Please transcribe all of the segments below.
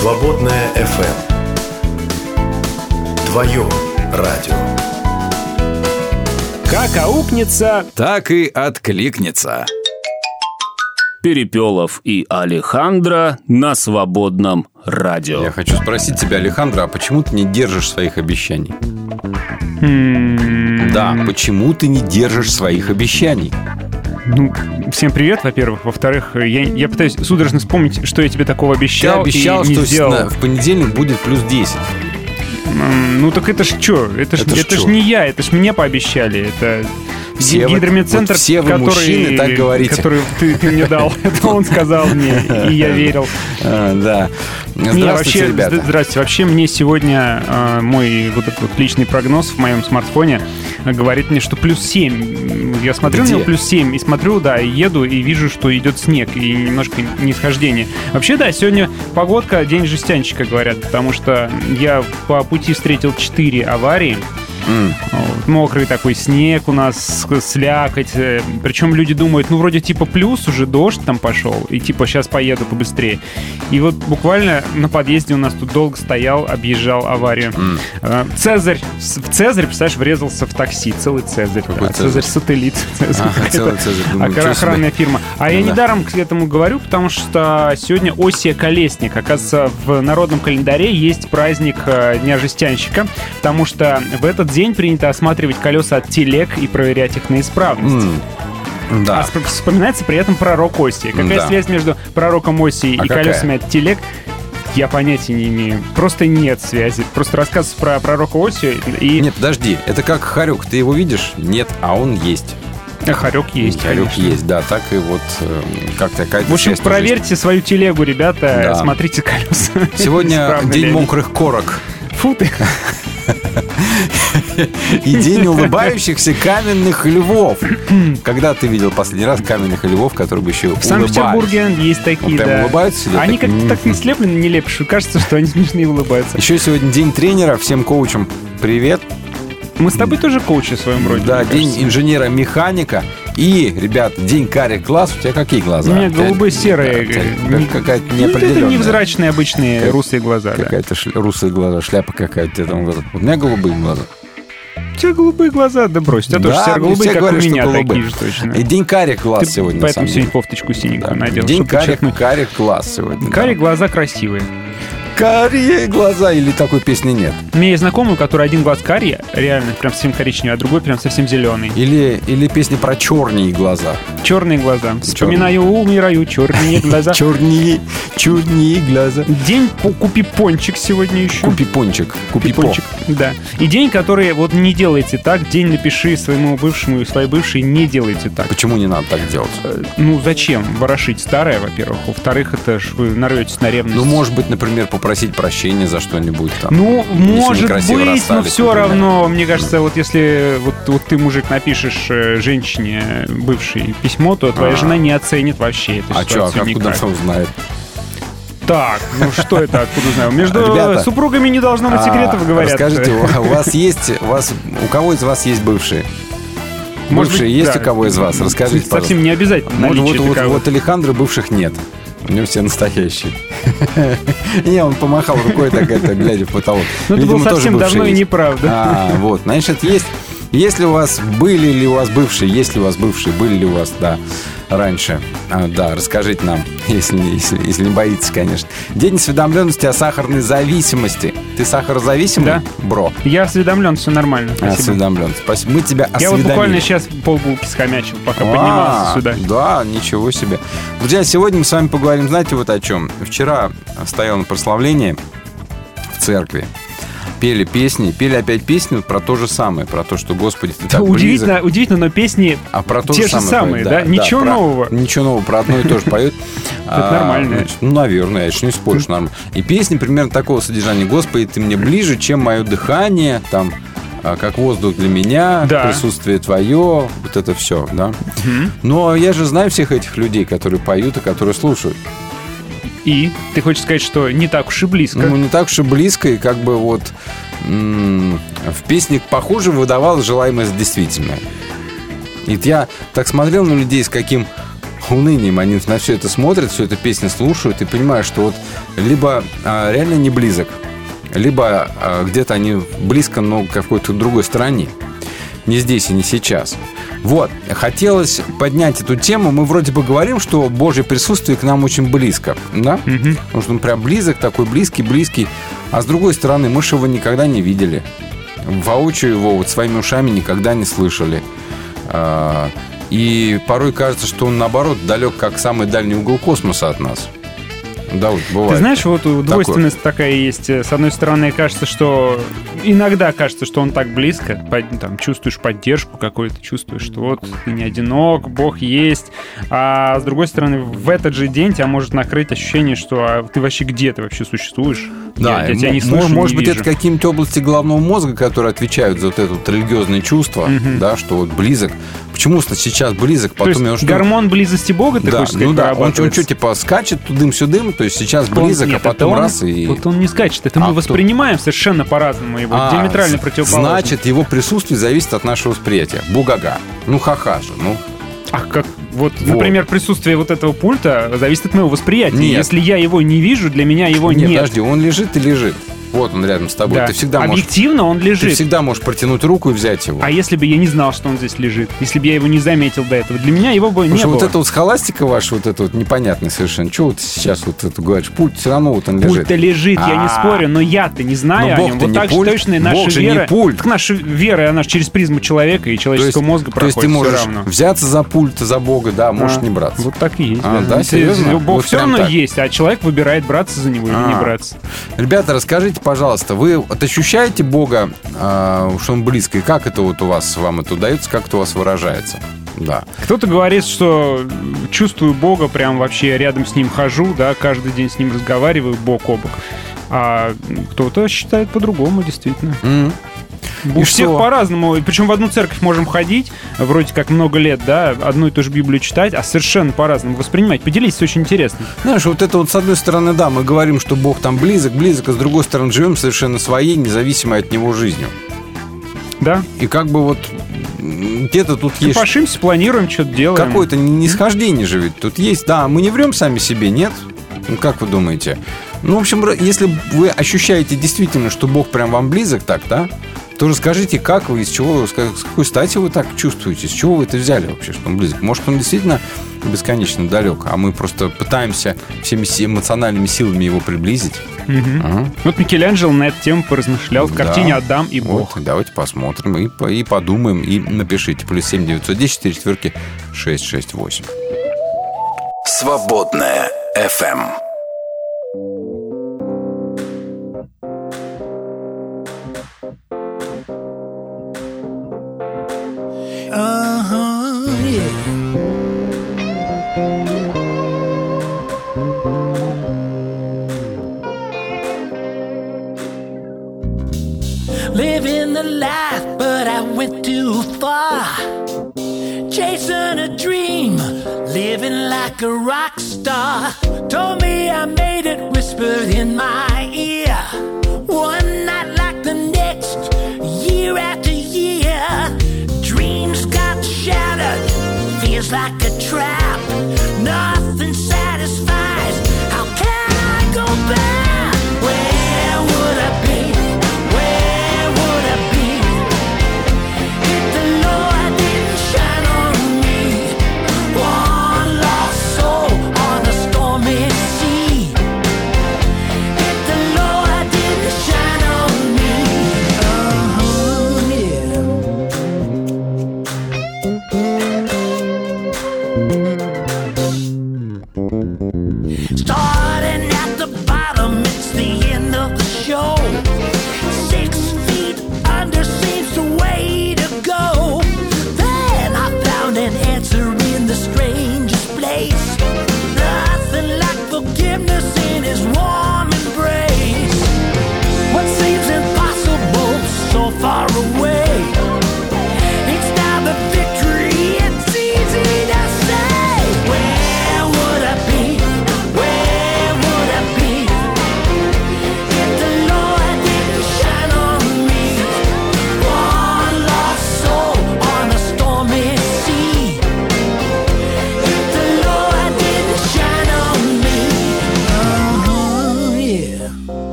Свободная FM. Твое радио. Как аукнется, Так и откликнется. Перепелов и Алехандро на свободном радио. Я хочу спросить тебя, Александра, а почему ты не держишь своих обещаний? М, Да, почему ты не держишь своих обещаний? Ну, всем привет, во-первых. Во-вторых, я, я пытаюсь судорожно вспомнить, что я тебе такого Ты обещал, обещал, и не что сделал. в понедельник будет плюс 10. М, Ну так это ж что? Это ж, Это ж это ж не я, это ж мне пообещали. Это Все гидромедцентр, вот все вы, который, мужчины, так говорите. который ты, ты мне дал. Это он сказал мне, и я верил. А, да. Здравствуйте, ребята. зд- Здравствуйте. Вообще мне сегодня э, мой вот этот личный прогноз в моем смартфоне говорит мне, что плюс 7. Я смотрю Где? на него плюс 7 и смотрю, да, и еду и вижу, что идет снег и немножко нисхождение. Вообще, да, сегодня погодка день жестянщика, говорят, потому что я по пути встретил 4 аварии. Вот, Мокрый такой снег у нас, слякоть. э, Причем люди думают, ну, вроде типа плюс, уже дождь там пошел, и типа сейчас поеду побыстрее. И вот буквально на подъезде у нас тут долго стоял, объезжал аварию. Э, Цезарь, в Цезарь, представляешь, врезался в такси, целый Цезарь. Какой да, Цезарь? Сателлит. Цезарь какая-то целый Цезарь. Думаю, охранная фирма. А я Да. недаром к этому говорю, потому что сегодня Осия Колесник. Оказывается, в народном календаре есть праздник э, Дня жестянщика, потому что в этот день принято осматривать колеса от телег и проверять их на исправность. М. Да. А сп- вспоминается при этом пророк Осия. Какая Да. связь между пророком Осией А и какая? колесами от телег? Я понятия не имею. Просто нет связи. Просто рассказ про пророка Осию и Нет, подожди, это как Харюк, ты его видишь? Нет, а он есть. Харек есть. Харюк конечно. есть, да, так и вот э, как-то какая-то В общем, есть. проверьте свою телегу, ребята. Да. Смотрите колеса. Сегодня день мокрых корок. Фу ты. И день улыбающихся каменных львов. Когда ты видел последний раз каменных львов, которые бы еще В Санкт-Петербурге есть такие, прям да. улыбаются, Они как-то так не слеплены, нелепо, что кажется, что они смешные улыбаются. Еще сегодня день тренера. Всем коучам привет. Мы с тобой тоже коучи в своем роде. Да, день инженера-механика. И, ребят, день карих глаз. У тебя какие глаза? У меня э, не- какая-то Ну, Это неопределенная. невзрачные обычные русые глаза. Какая-то русые глаза, шляпа какая-то. У меня голубые глаза. У тебя голубые глаза, да брось. У тебя тоже Да, все мне голубые, как говорят, у меня, голубые. такие же точно. И день карих глаз Ты сегодня. поэтому сегодня кофточку синенькую Да. надел, День карих, подчеркнуть. карих глаз сегодня. Карие да. глаза красивые. Карие глаза или такой песни нет? У меня есть знакомый, у которого один глаз карий, реально прям совсем коричневый, а другой прям совсем зеленый. Или, или песни про черные глаза. Черные глаза. Вспоминаю, умираю, черные глаза. Черные, черные глаза. День купи пончик сегодня еще. Купи пончик, купи по. пончик. Да. И день, который вот не делайте так. День напиши своему бывшему и своей бывшей не делайте так. Почему не надо так делать? Э, Ну, зачем ворошить старое, во-первых? Во-вторых, это ж вы нарветесь на ревность. Ну, может быть, например, попросить прощения за что-нибудь там. Ну, может быть, но все например. равно, мне кажется, вот если вот, вот ты, мужик, напишешь э, женщине бывшей письмо, то твоя А. жена не оценит вообще эту А что, ситуацию откуда никак. он знает? Так, ну что это, откуда знаю? Между Ребята, супругами не должно быть А, секретов, говорят. Расскажите, у вас есть, у вас, у кого из вас есть бывшие? Может бывшие быть, есть да. у кого из вас? Расскажите, Совсем не обязательно Вот, вот, вот, вот Александра бывших нет. У него все настоящие. Не, он помахал рукой так это, глядя в потолок. Ну, это было совсем давно и неправда. А, вот, значит, есть... Если у вас были ли у вас бывшие, есть ли у вас бывшие, были ли у вас, да, раньше, А, да, расскажите нам, если, если, если не боитесь, конечно. День осведомленности о сахарной зависимости. Ты сахарозависимый, Да. бро? Я осведомлен, все нормально. Спасибо. Осведомлен. Спасибо. Мы тебя Я вот осведомили. буквально сейчас полбулки схомячил, пока А, поднимался сюда. Да, ничего себе. Друзья, сегодня мы с вами поговорим, знаете, вот о чем. Вчера стоял на прославлении в церкви. Пели песни, пели опять песни про то же самое, про то, что Господи, ты так удивительно, близок. удивительно, но песни А про то те же самое самые, поют, да? Ничего про- нового. Ничего нового, про одно и то же поют. Это нормально. значит, Ну, наверное, я еще не спорю, что нормально. И песни примерно такого содержания. Господи, ты мне ближе, чем мое дыхание, там, а, как воздух для меня, Да. присутствие твое, вот это все, да. Но я же знаю всех этих людей, которые поют и которые слушают. И ты хочешь сказать, что не так уж и близко. Ну, не так уж и близко, и как бы вот м, в песне похуже выдавалось желаемое за действительное. И я так смотрел на людей, с каким унынием они на все это смотрят, все это песни слушают и понимают, что вот либо а, реально не близок, либо а, где-то они близко, но в какой-то другой стране. Не здесь и не сейчас. Вот, хотелось поднять эту тему. Мы вроде бы говорим, что Божье присутствие к нам очень близко, да? Потому что он прям близок, такой близкий, близкий. А с другой стороны, мы же его никогда не видели. Воочию его вот своими ушами никогда не слышали. А, И порой кажется, что он, наоборот, далек, как самый дальний угол космоса от нас. Да, вот бывает. Ты знаешь, вот двойственность такая есть. С одной стороны, кажется, что иногда кажется, что он так близко, там чувствуешь поддержку какую-то, чувствуешь, что вот ты не одинок, Бог есть. А с другой стороны, в этот же день тебя может накрыть ощущение, что а ты вообще где ты вообще существуешь? Да, я, я тебя не слышу, может не быть, вижу. это какие-нибудь области головного мозга, которые отвечают за вот это вот религиозное чувство, да, что вот близок. Почему сейчас близок, То есть потом я что? гормон близости Бога, ты да, хочешь сказать, ну да, он, он что, типа, скачет тудым-сюдым, то есть сейчас Он- близок, нет, а потом он- раз и... Вот он не скачет, это А мы кто? воспринимаем совершенно по-разному его, А, диаметрально противоположно. Значит, его присутствие зависит от нашего восприятия. Бугага. Ну, ха-ха же, ну. А как, вот, Вот. например, присутствие вот этого пульта зависит от моего восприятия. Нет. Если я его не вижу, для меня его Нет, нет. подожди, он лежит и лежит. Вот он рядом с тобой. Да. Ты всегда можешь... Объективно он Ты лежит. всегда можешь протянуть руку и взять его. А если бы я не знал, что он здесь лежит? Если бы я его не заметил до этого? Для меня его бы Потому не что было. вот это вот схоластика ваша, вот это вот непонятная совершенно. Чего вот сейчас вот это говоришь? Пульт все равно вот он лежит. Пульт-то лежит, я не А. спорю, но я-то не знаю о нем. Вот не так пульт. же точно и наша Бог же не вера. пульт. Так наша вера, она же через призму человека и человеческого мозга то есть проходит ты можешь взяться за пульт, за Бога, да, можешь А, не браться. Вот так и есть. А, да, Ты- серьезно? Бог все равно есть, а человек выбирает браться за него или не А. браться. Ребята, расскажите, пожалуйста, вы вот ощущаете Бога, а, что он близко, и как это вот у вас, вам это удается, как это у вас выражается? Да. Кто-то говорит, что чувствую Бога, прям вообще рядом с ним хожу, да, каждый день с ним разговариваю бок о бок. А кто-то считает по-другому, действительно. М. У И всех по-разному. Причем в одну церковь можем ходить, вроде как много лет, да, одну и ту же Библию читать, а совершенно по-разному воспринимать. Поделитесь, очень интересно. Знаешь, вот это вот с одной стороны, да, мы говорим, что Бог там близок, близок, а с другой стороны живем совершенно своей, независимой от него жизнью. Да? И как бы вот где-то тут есть Копошимся, планируем, что-то делаем. какое-то нисхождение же ведь тут есть. Да, мы не врем сами себе, нет? Ну, как вы думаете? Ну, в общем, если вы ощущаете действительно, что Бог прям вам близок так, да, то расскажите, как вы, из чего, с как- с какой стати вы так чувствуете, с чего вы это взяли вообще, что он близок? Может, он действительно бесконечно далек, а мы просто пытаемся всеми эмоциональными силами его приблизить? Мгм. Ага. Вот Микеланджело на эту тему поразмышлял в Да. картине «Адам и Бог». Вот, давайте посмотрим и, и подумаем, и напишите. Плюс 7 910 4 четверки 668. Свободная FM. Like a rock star. Told me I made it, whispered in my ear. One night like the next, year after year. Dreams got shattered, feels like a trap. Nothing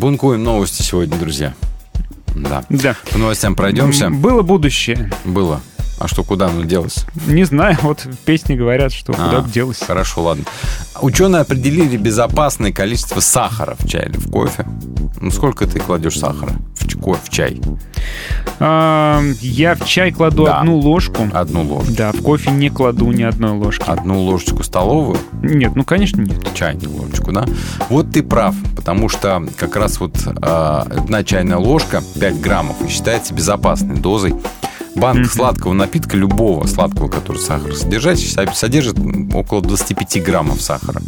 Бункуем новости сегодня, друзья. Да. Да. По новостям пройдемся. Было будущее. Было. А что, куда оно делось? Не знаю, вот песни говорят, что А, куда делось. Хорошо, ладно. Ученые определили безопасное количество сахара в чае или в кофе. Ну, сколько ты кладешь сахара в кофе, в чай? А, я в чай кладу Да. одну ложку. Одну ложку. Да, в кофе не кладу ни одной ложки. Одну ложечку столовую, Нет, ну, конечно, нет. чайную ложечку, да? Вот ты прав, потому что как раз вот а, одна чайная ложка, 5 граммов, считается безопасной дозой. Банка сладкого напитка, любого сладкого, который сахар содержащий, со- содержит около 25 граммов сахара.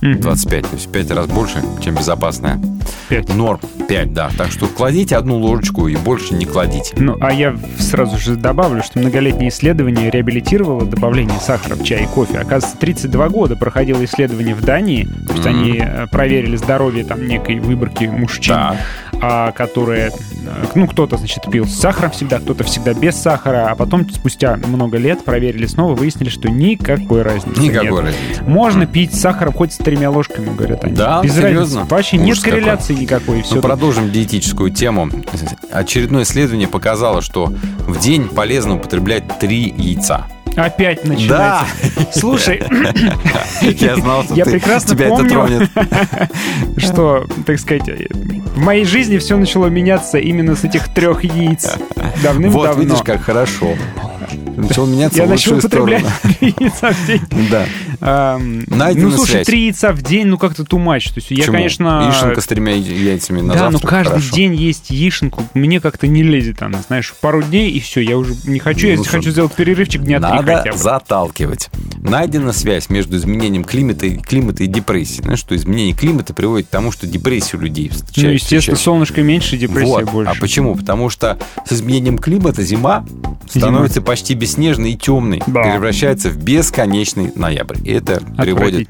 Мгм. 25, то есть 5 раз больше, чем безопасная Пять. норм. 5, да. Так что кладите одну ложечку и больше не кладите. Ну, а я сразу же добавлю, что многолетнее исследование реабилитировало добавление сахара в чай и кофе. Оказывается, 32 года проходило исследование в Дании. То есть Мгм. они э, проверили здоровье там некой выборки мужчин. Да. А, которые, э, ну, кто-то, значит, пил с сахаром всегда, кто-то всегда без сахара, а потом спустя много лет проверили снова, выяснили, что никакой разницы Никакой нет. разницы. Можно пить с сахаром хоть с тремя ложками, говорят они. Да, Без серьезно? разницы. Вообще Ужас нет какой. корреляции никакой. Все Ну, продолжим диетическую тему. Очередное исследование показало, что в день полезно употреблять три яйца. Опять начинается. Слушай, Я знал, что Я ты- прекрасно тебя это помню. тронет. что, так сказать, в моей жизни все начало меняться именно с этих трех яиц. Давным-давно. Вот видишь, как хорошо. Начал меняться Я в начал лучшую употреблять сторону. три яйца в день. Да. Ам, Найдена ну, слушай, связь. три яйца в день, ну как-то too much. То есть я, Почему? конечно... Яишенка с тремя яйцами на да, но завтрак каждый хорошо. день есть яишенку. Мне как-то не лезет она, знаешь, пару дней и все. Я уже не хочу. Я Ну, хочу сделать перерывчик дня три Надо хотя бы. заталкивать. Найдена связь между изменением климата и, климата и депрессией. Знаешь, что изменение климата приводит к тому, что депрессия у людей Ну, встречается естественно, чаще. солнышко меньше, депрессия Вот. больше. А почему? Потому что с изменением климата зима становится почти бесснежной и темной, Да. превращается в бесконечный ноябрь. И это приводит,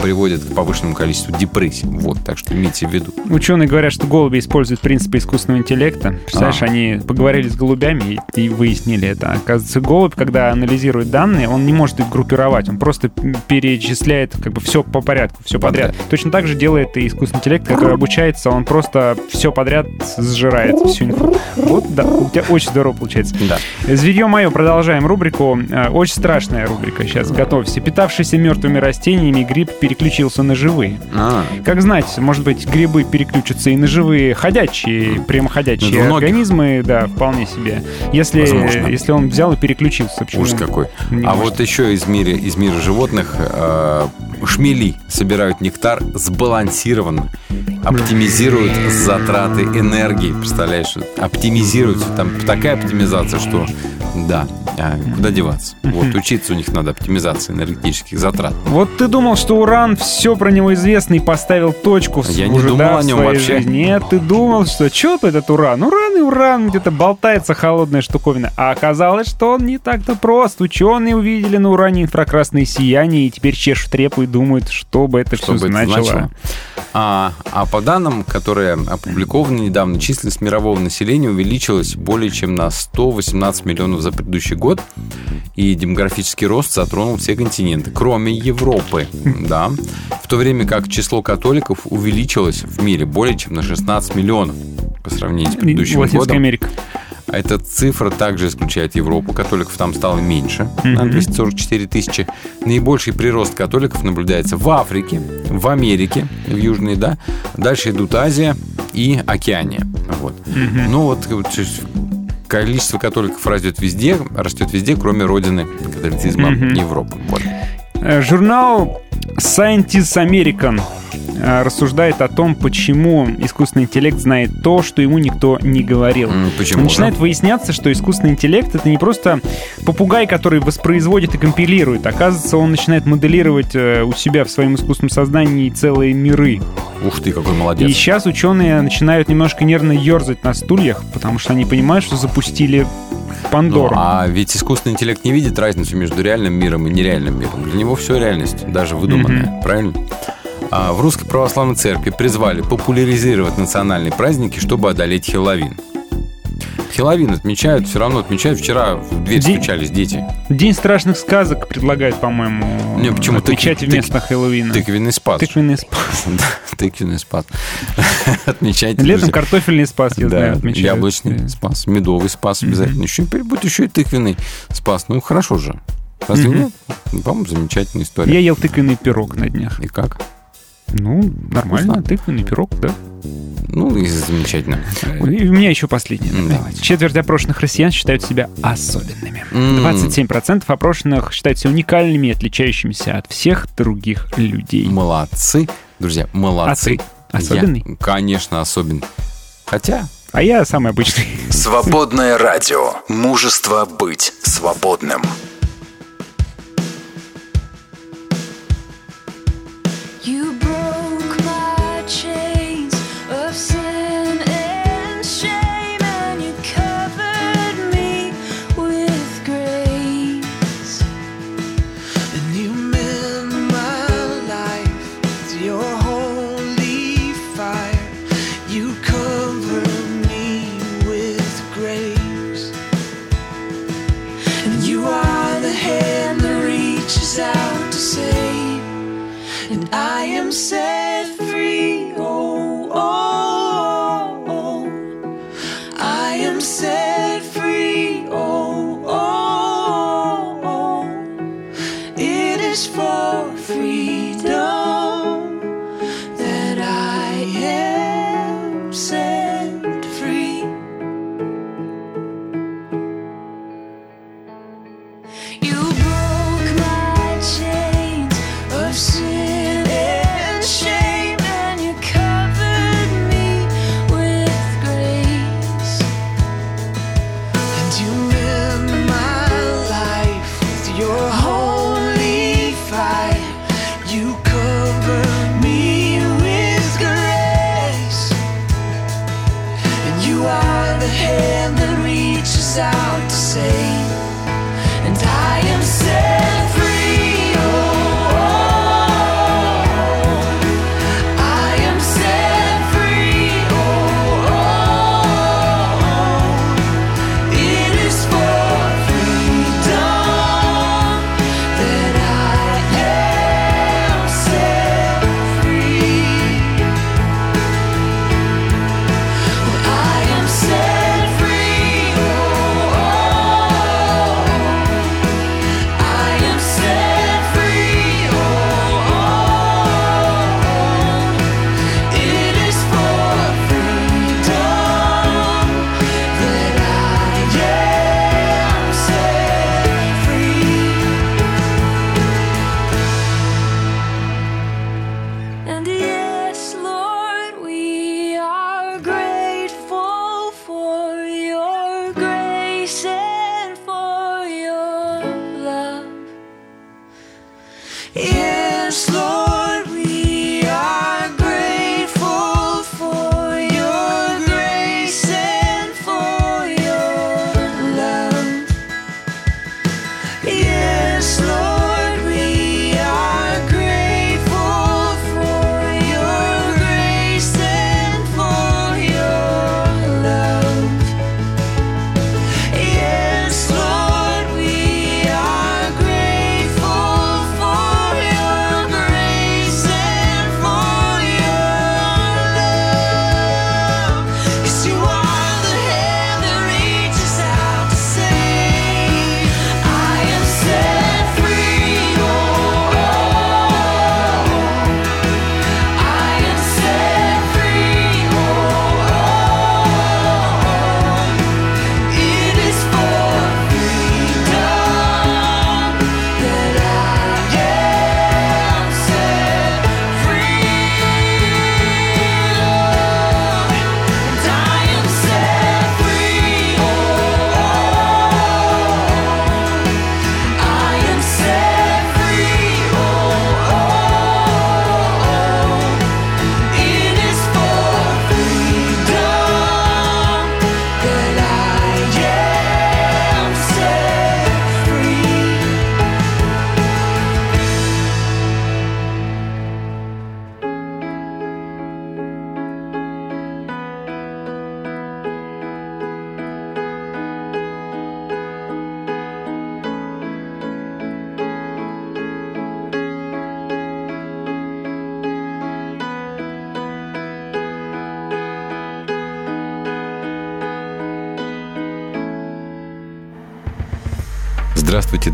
приводит к повышенному количеству депрессий. Вот, так что имейте в виду. Ученые говорят, что голуби используют принципы искусственного интеллекта. Представляешь, А. они поговорили с голубями и, и выяснили это. Оказывается, голубь, когда анализирует данные, он не может их группировать, он просто перечисляет как бы все по порядку, все подряд. Точно так же делает и искусственный интеллект, который обучается, он просто все подряд сжирает всю инфу. Вот, да, у тебя очень здорово получается. Да. Зверье мое, продолжаем рубрику. Э, Очень страшная рубрика сейчас, готовься. Питавшийся мертвыми растениями, гриб переключился на живые. А, Как знать, может быть, грибы переключатся и на живые ходячие, прямоходячие Это у многих. организмы, да, вполне себе. Если, Возможно. если он взял и переключился, ужас какой. Не а может. вот еще из мира, из мира животных э, шмели собирают нектар сбалансированно, оптимизируют затраты энергии. Представляешь, оптимизируют. Там такая оптимизация, что да, а куда деваться? Вот учиться у них надо оптимизации энергетических затрат. Вот ты думал, что Уран все про него известно и поставил точку в, Я не уже, думал да, о нем вообще. жизни. Нет, ты думал, что что этот Уран? Уран и Уран, где-то болтается холодная штуковина. А оказалось, что он не так-то прост. Ученые увидели на Уране инфракрасное сияние и теперь чешут репу и думают, что бы это Что все бы это значило. значило? А, а по данным, которые опубликованы недавно, численность мирового населения увеличилась более чем на 118 миллионов за предыдущий год, и демографический рост затронул все континенты, кроме Европы. Да. В то время как число католиков увеличилось в мире более чем на 16 миллионов по сравнению с предыдущим Латинская годом. Америка. А Эта цифра также исключает Европу. Католиков там стало меньше, на 244 тысячи. Наибольший прирост католиков наблюдается в Африке, в Америке, в Южной, да. Дальше идут Азия и Океания. Вот. Ну вот, количество католиков растет везде, растет везде, кроме родины католицизма Европы. Вот. Э, Журнал Scientist American э, рассуждает о том, почему искусственный интеллект знает то, что ему никто не говорил. Почему? Начинает выясняться, что искусственный интеллект это не просто попугай, который воспроизводит и компилирует. Оказывается, он начинает моделировать э, у себя в своем искусственном сознании целые миры. Ух ты, какой И молодец. сейчас ученые начинают немножко нервно ерзать на стульях, потому что они понимают, что запустили Ну, Пандору. а ведь искусственный интеллект не видит разницу между реальным миром и нереальным миром. Для него все реальность, даже выдуманная, правильно? А в Русской Православной Церкви призвали популяризировать национальные праздники, чтобы одолеть Хэллоуин. Хэллоуин отмечают, все равно отмечают. Вчера в дверь День- стучались дети. День страшных сказок предлагает, по-моему, Не, почему? отмечать Тык- вместо Хэллоуина. Тыквенный спас. Тыквенный спас. Да, Тыквенный спас. Отмечайте. Летом картофельный спас, я знаю, Да, отмечают. яблочный спас, медовый спас обязательно. Еще будет еще и тыквенный спас. Ну, хорошо же. Разве нет? Ну, По-моему, замечательная история. Я ел тыквенный пирог на днях. И как? Ну, нормально, Вкусно? тыквенный пирог, да. Ну, и замечательно. И у меня еще последнее. Давайте. Четверть опрошенных россиян считают себя особенными. М. 27% опрошенных считают себя уникальными и отличающимися от всех других людей. Молодцы. Друзья, молодцы. А ты особенный? Я, конечно, особенный. Хотя, А я самый обычный. Свободное радио. Мужество быть свободным.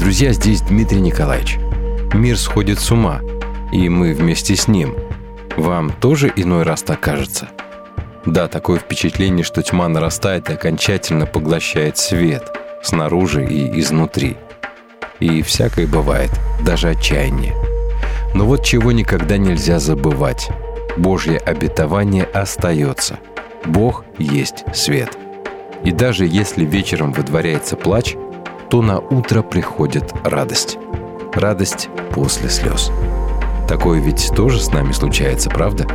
Друзья, здесь Дмитрий Николаевич. Мир сходит с ума, и мы вместе с ним. Вам тоже иной раз так кажется? Да, такое впечатление, что тьма нарастает и окончательно поглощает свет снаружи и изнутри. И всякое бывает, даже отчаяние. Но вот чего никогда нельзя забывать. Божье обетование остается. Бог есть свет. И даже если вечером выдворяется плач, то на утро приходит радость. Радость после слез. Такое ведь тоже с нами случается, правда?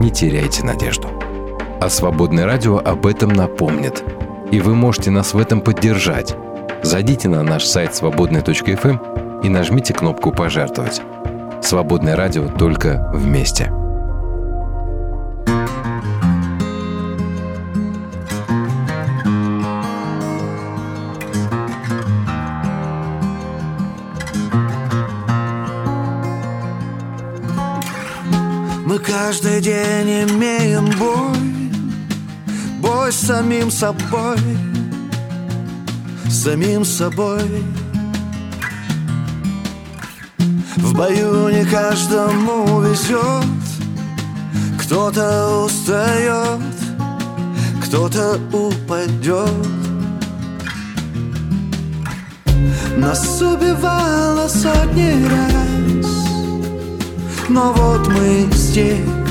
Не теряйте надежду. А Свободное радио об этом напомнит. И вы можете нас в этом поддержать. Зайдите на наш сайт свободный.фм и нажмите кнопку «Пожертвовать». Свободное радио только вместе. Каждый день имеем бой Бой с самим собой С самим собой. В бою не каждому везет Кто-то устает кто-то упадет. Нас убивало сотни раз Но вот мы здесь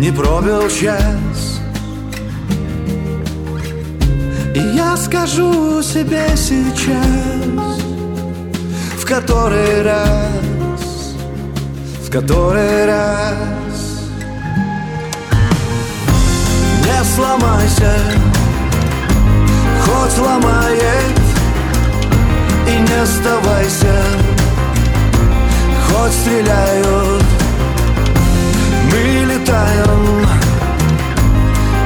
Не пробил час. И я скажу себе сейчас В который раз В который раз. Не сломайся Хоть ломает И не сдавайся Хоть стреляют. Мы летаем.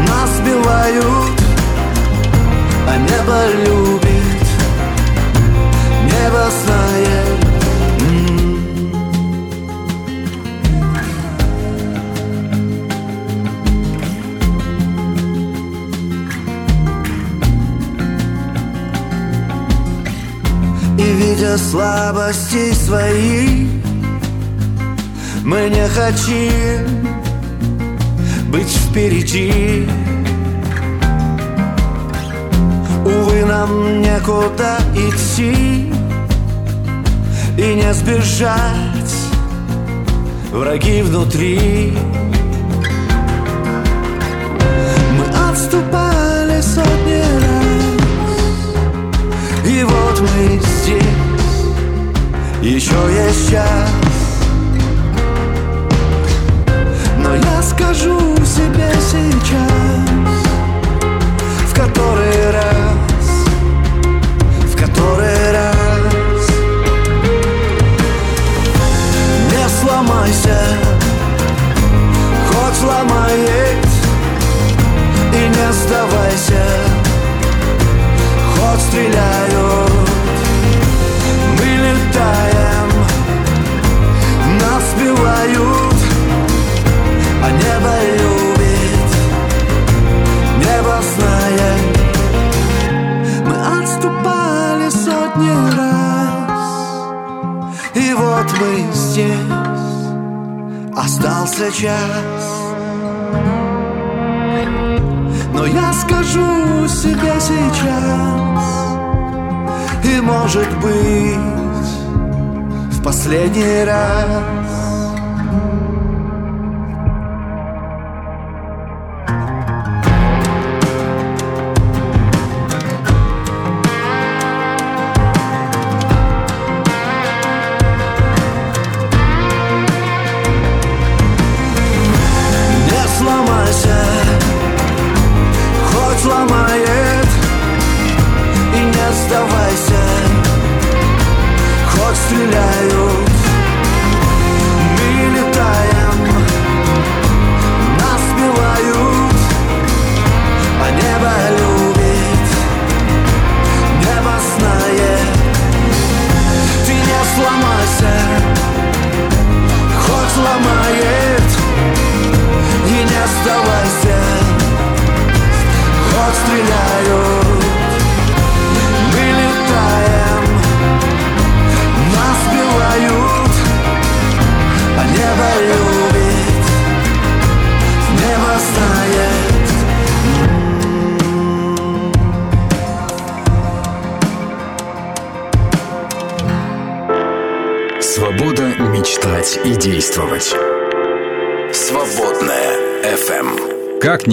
Нас сбивают А небо любит. Небо знает. И видя слабости свои Мы не хотим быть впереди. Увы, нам некуда идти И не сбежать. Враги внутри. Мы отступали сотни раз И вот мы здесь. Еще есть час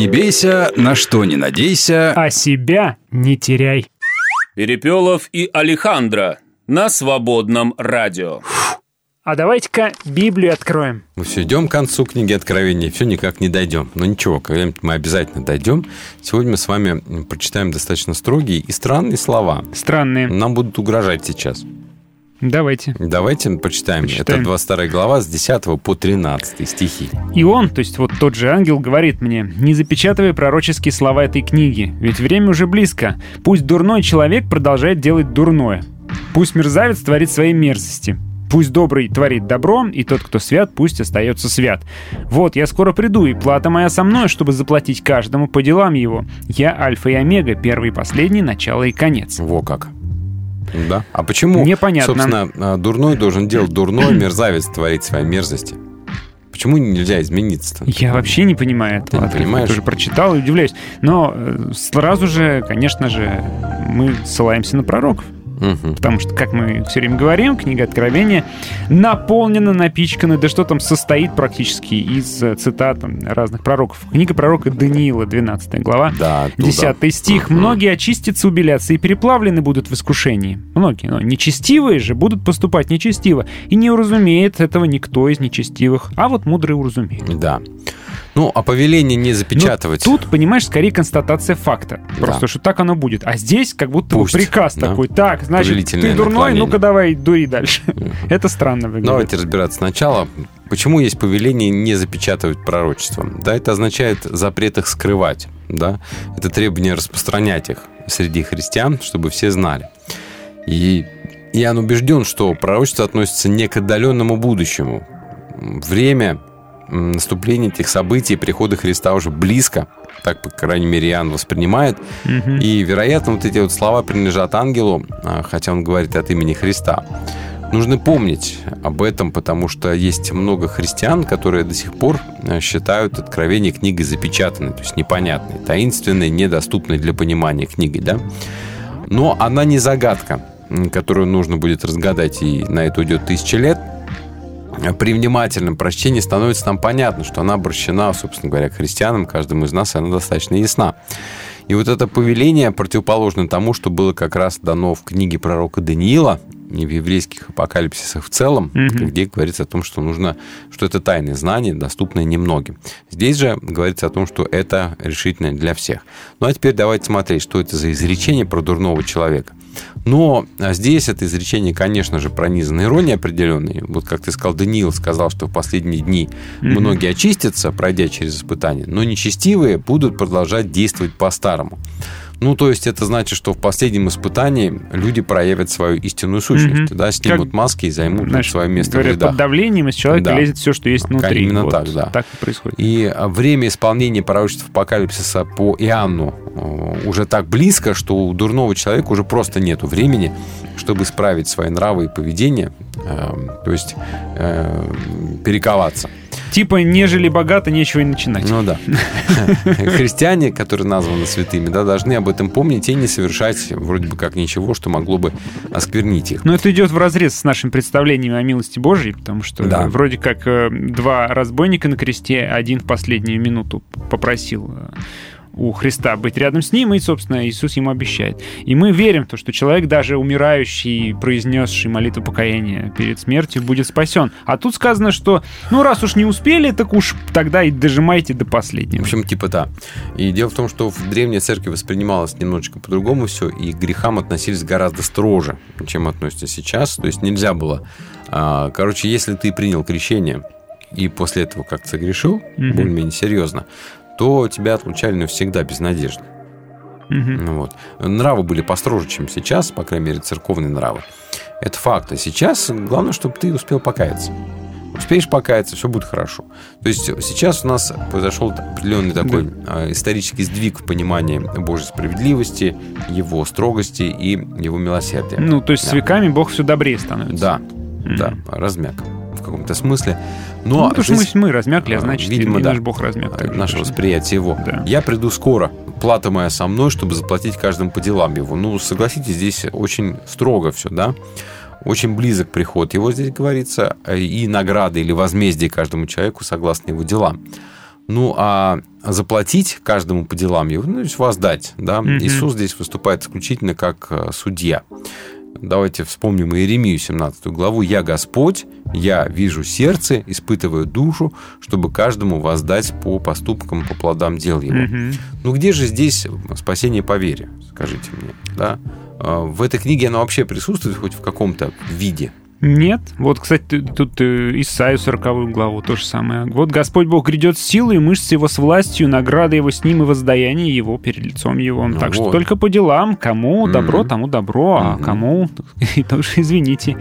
не бейся, на что не надейся. А себя не теряй. Перепелов и Алехандро на свободном радио. А давайте-ка Библию откроем. Мы все идем к концу книги Откровения, все никак не дойдем. Но ничего, когда-нибудь мы обязательно дойдем. Сегодня мы с вами прочитаем достаточно строгие и странные слова. Странные. Нам будут угрожать сейчас. Давайте. Давайте почитаем. Почитаем. Это 22 глава с 10 по 13 стихи. И он, то есть вот тот же ангел, говорит мне, не запечатывай пророческие слова этой книги, ведь время уже близко. Пусть дурной человек продолжает делать дурное. Пусть мерзавец творит свои мерзости. Пусть добрый творит добро, и тот, кто свят, пусть остается свят. Вот, я скоро приду, и плата моя со мной, чтобы заплатить каждому по делам его. Я альфа и омега, первый и последний, начало и конец. Во как. Да. А почему, Непонятно. собственно, а, дурной должен делать дурное, мерзавец творить свои мерзости? Почему нельзя измениться-то? Я вообще не понимаю этого. не отрывка. понимаешь? Тоже прочитал и удивляюсь. Но э, сразу же, конечно же, мы ссылаемся на пророков. Мгм. Потому что, как мы все время говорим, книга Откровения наполнена, напичкана, да что там, состоит практически из э, цитат разных пророков. Книга пророка Даниила, 12 глава, Да, оттуда. 10 стих. «Многие очистятся, убелятся и переплавлены будут в искушении». Многие, но нечестивые же будут поступать нечестиво. И не уразумеет этого никто из нечестивых, а вот мудрые уразумеют. Да. Ну, а повеление не запечатывать. Ну, тут, понимаешь, скорее констатация факта. Просто, Да. что так оно будет. А здесь как будто Пусть, приказ да. такой. Так, значит, ты дурной, ну-ка давай, дури дальше. Это странно выглядит. Давайте разбираться сначала. Почему есть повеление не запечатывать пророчество? Да, это означает запрет их скрывать. Да? Это требование распространять их среди христиан, чтобы все знали. И я убежден, что пророчество относится не к отдаленному будущему. Время м, наступления этих событий прихода Христа уже близко. Так, по крайней мере, Иоанн воспринимает. И, вероятно, вот эти вот слова принадлежат ангелу, а, хотя он говорит от имени Христа. Нужно помнить об этом, потому что есть много христиан, которые до сих пор э, считают откровение книгой запечатанной, то есть непонятной, таинственной, недоступной для понимания книгой, да? Но она не загадка, которую нужно будет разгадать, и на это уйдет тысячи лет. При внимательном прочтении становится нам понятно, что она обращена, собственно говоря, к христианам, каждому из нас, и она достаточно ясна. И вот это повеление противоположно тому, что было как раз дано в книге пророка Даниила и в еврейских апокалипсисах в целом, где говорится о том, что нужно, что это тайные знания, доступные немногим. Здесь же говорится о том, что это решительно для всех. Ну а теперь давайте смотреть, что это за изречение про дурного человека. Но а, здесь это изречение, конечно же, пронизано иронией определенной. Вот как ты сказал, Даниил сказал, что в последние дни многие очистятся, пройдя через испытания, но нечестивые будут продолжать действовать по-старому. Ну, то есть это значит, что в последнем испытании люди проявят свою истинную сущность, Мгм. да, снимут Как, маски и займут Знаешь, свое место в говорят, рядах. под давлением из человека Да. лезет все, что есть внутри. Именно Вот так, да. Так и происходит. И а, время исполнения пророчеств апокалипсиса по Иоанну э, уже так близко, что у дурного человека уже просто нету времени, чтобы исправить свои нравы и поведение, э, то есть э, перековаться. Типа, нежели богато, нечего и начинать. Ну да. Христиане, которые названы святыми, да, должны об этом помнить и не совершать вроде бы как ничего, что могло бы осквернить их. Но это идет в разрез с нашим представлением о милости Божьей, потому что Да. вроде как э, два разбойника на кресте, один в последнюю минуту попросил э, у Христа быть рядом с ним, и, собственно, Иисус ему обещает. И мы верим в то, что человек, даже умирающий, произнесший молитву покаяния перед смертью, будет спасен. А тут сказано, что, ну, раз уж не успели, так уж тогда и дожимайте до В последнего. общем, типа да. И дело в том, что в древней церкви воспринималось немножечко по-другому все, и к грехам относились гораздо строже, чем относятся сейчас. То есть нельзя было... а, Короче, если ты принял крещение и после этого как-то согрешил, Мгм. более-менее серьезно, то тебя отлучали навсегда без надежды. Ну Вот. Нравы были построже, чем сейчас, по крайней мере, церковные нравы. Это факт. А сейчас главное, чтобы ты успел покаяться. Успеешь покаяться, все будет хорошо. То есть сейчас у нас произошел определенный такой а, исторический сдвиг в понимании Божьей справедливости, его строгости и его милосердия. Ну, то есть с Да. веками Бог все добрее становится. Да, да, размяк в каком-то смысле. Но Ну, потому что здесь, мы, мы размякли, а а, значит, видимо, и да. наш Бог размяк. также наше точно. восприятие его. Да. Я приду скоро. Плата моя со мной, чтобы заплатить каждому по делам его. Ну, согласитесь, здесь очень строго все, да? Очень близок приход его здесь говорится, и награды или возмездие каждому человеку согласно его делам. Ну, а заплатить каждому по делам его, ну, то есть воздать, да? Мгм. Иисус здесь выступает исключительно как э, судья. Давайте вспомним Иеремию 17 главу. «Я Господь, я вижу сердце, испытываю душу, чтобы каждому воздать по поступкам, по плодам дел его». Мгм. Ну где же здесь спасение по вере, скажите мне, да? А, В этой книге оно вообще присутствует хоть в каком-то виде? Нет. Вот, кстати, тут э, Исаию 40 главу то же самое. Вот Господь Бог грядет с силой, и мышцы его с властью, награда его с ним и воздаяние его перед лицом его. Ну так что вот. только по делам. Кому Мгм. добро, тому добро, а Мгм. кому и тоже извините.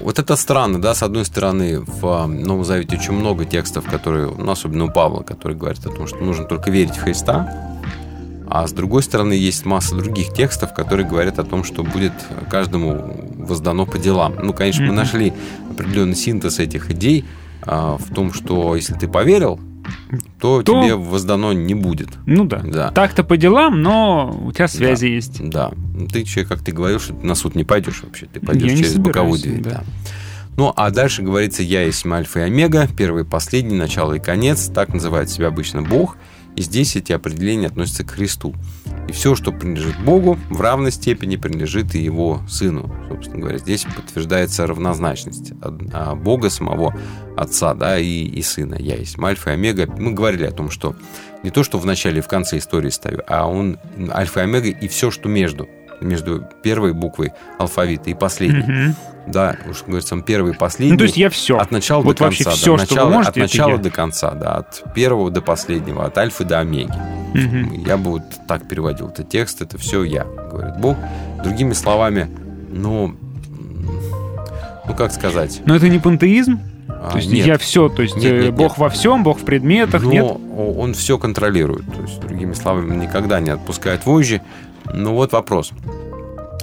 Вот это странно, да, с одной стороны, в а, Новом Завете очень много текстов, которые, ну, особенно у Павла, которые говорят о том, что нужно только верить в Христа, а с другой стороны, есть масса других текстов, которые говорят о том, что будет каждому воздано по делам. Ну, конечно, мы Мгм. нашли определенный синтез этих идей, а, в том, что если ты поверил, то, То- тебе воздано не будет. Ну да. Да. Так-то по делам, но у тебя связи есть. Да. Ты человек, как ты говорил, что ты на суд не пойдешь вообще. Ты пойдешь Я через боковую дверь. да. да. Ну, а дальше говорится, я есть альфа и омега, первый и последний, начало и конец. Так называет себя обычно Бог. И здесь эти определения относятся к Христу. И все, что принадлежит Богу, в равной степени принадлежит и его Сыну. Собственно говоря, здесь подтверждается равнозначность а, Бога самого Отца да, и, и Сына. Я есть Альфа и Омега. Мы говорили о том, что не то, что в начале и в конце истории ставил, а он Альфа и Омега и все, что между. Между первой буквой алфавита и последней. Мгм. Да, уж говорится, он первый и последний. Ну, то есть я все. От начала Вот до конца. всё, да. что вы можете, от начала до конца, да. От первого до последнего, от альфы до омеги. Мгм. Я бы вот так переводил этот текст, это все я, говорит Бог. Другими словами, ну, ну как сказать? Но это не пантеизм? А, То есть нет. я все, то есть Нет, э, нет, Бог нет. во всем, Бог в предметах, Но нет? о- он все контролирует. То есть, другими словами, никогда не отпускает вожжи. Ну вот вопрос.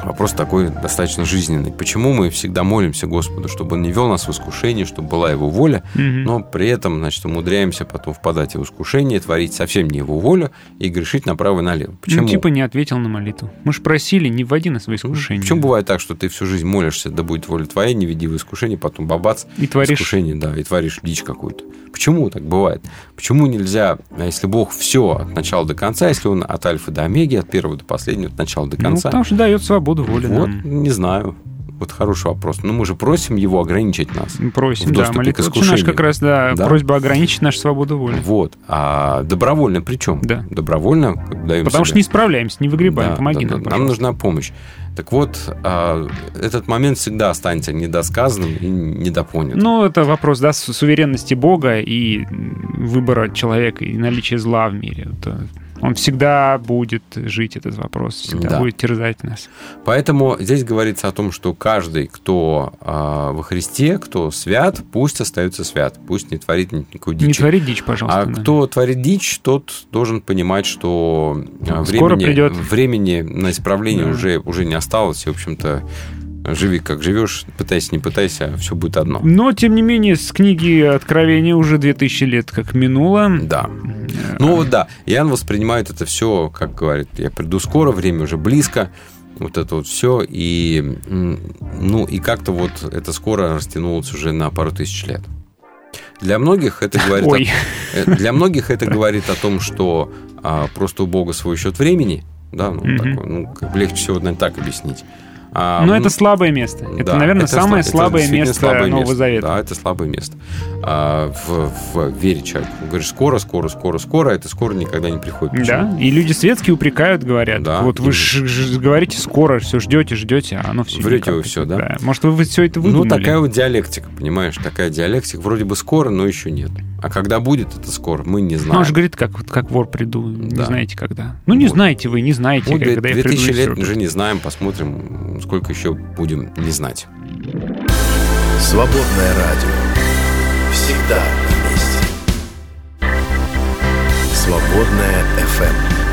Вопрос такой достаточно жизненный. Почему мы всегда молимся Господу, чтобы Он не вел нас в искушение, чтобы была Его воля, Мгм. но при этом, значит, умудряемся потом впадать в искушение, творить совсем не Его волю и грешить направо и налево. Почему? Ну, типа не ответил на молитву. Мы же просили, не вводи нас в искушение. Почему бывает так, что ты всю жизнь молишься, да будет воля твоя, не веди в искушение, потом бабац, И творишь. искушение, да, и творишь дичь какую-то. Почему так бывает? Почему нельзя, а если Бог все от начала до конца, если Он от альфа до омеги, от первого до последнего, от начала до Ну, конца? потому что дает свободу воли вот, нам. не знаю. Вот хороший вопрос. Но мы же просим Его ограничить нас. Просим, да, молитва. Наш как раз, да, Да. просьба ограничить нашу свободу воли. Вот. А добровольно причем? Да. Добровольно даем Потому себе. что не справляемся, не выгребаем. Да, Помоги да, нам, да. Нам нужна помощь. Так вот, а, этот момент всегда останется недосказанным и недопонятым. Ну, это вопрос, да, су- суверенности Бога и выбора человека, и наличия зла в мире. Это- Он всегда будет жить, этот вопрос, всегда Да. будет терзать нас. Поэтому здесь говорится о том, что каждый, кто а, во Христе, кто свят, пусть остается свят, пусть не творит никакой дичи. Не твори дичь, пожалуйста. А да. кто творит дичь, тот должен понимать, что а, Скоро времени, придет. времени на исправление Да. уже, уже не осталось. И, в общем-то, живи как живешь, пытайся, не пытайся, все будет одно. Но, тем не менее, с книги Откровения уже 2000 лет как минуло. Да. Ну вот да, Иоанн воспринимает это все, как говорит, я приду скоро, время уже близко, вот это вот все, и, ну, и как-то вот это скоро растянулось уже на пару тысяч лет. Для многих это говорит, Ой. о, э, для многих это говорит о том, что а, просто у Бога свой счет времени, да, ну, Мгм. такой, ну, легче всего, наверное, так объяснить. А, Но ну, это слабое место. Это, да, наверное, это самое это слабое место слабое Нового место. Завета. Да, это слабое место. А, в, в вере человека. Говоришь, скоро, скоро, скоро, скоро, а это скоро никогда не приходит. Почему? Да, и люди светские упрекают, говорят. Да. Вот вы ж- ж- говорите скоро, все ждете, ждете, а оно все Врете вы всё, да? Может, вы все это Ну, выдумали? такая вот диалектика, понимаешь? Такая диалектика. Вроде бы скоро, но еще нет. А когда будет это скоро, мы не знаем. он же говорит, как, вот как вор приду, не Да. знаете когда. Ну, не Вот. знаете вы, не знаете, две- когда я приду. 2000 и лет уже не знаем, посмотрим, сколько еще будем не знать. Свободное радио. Всегда вместе. Свободное FM.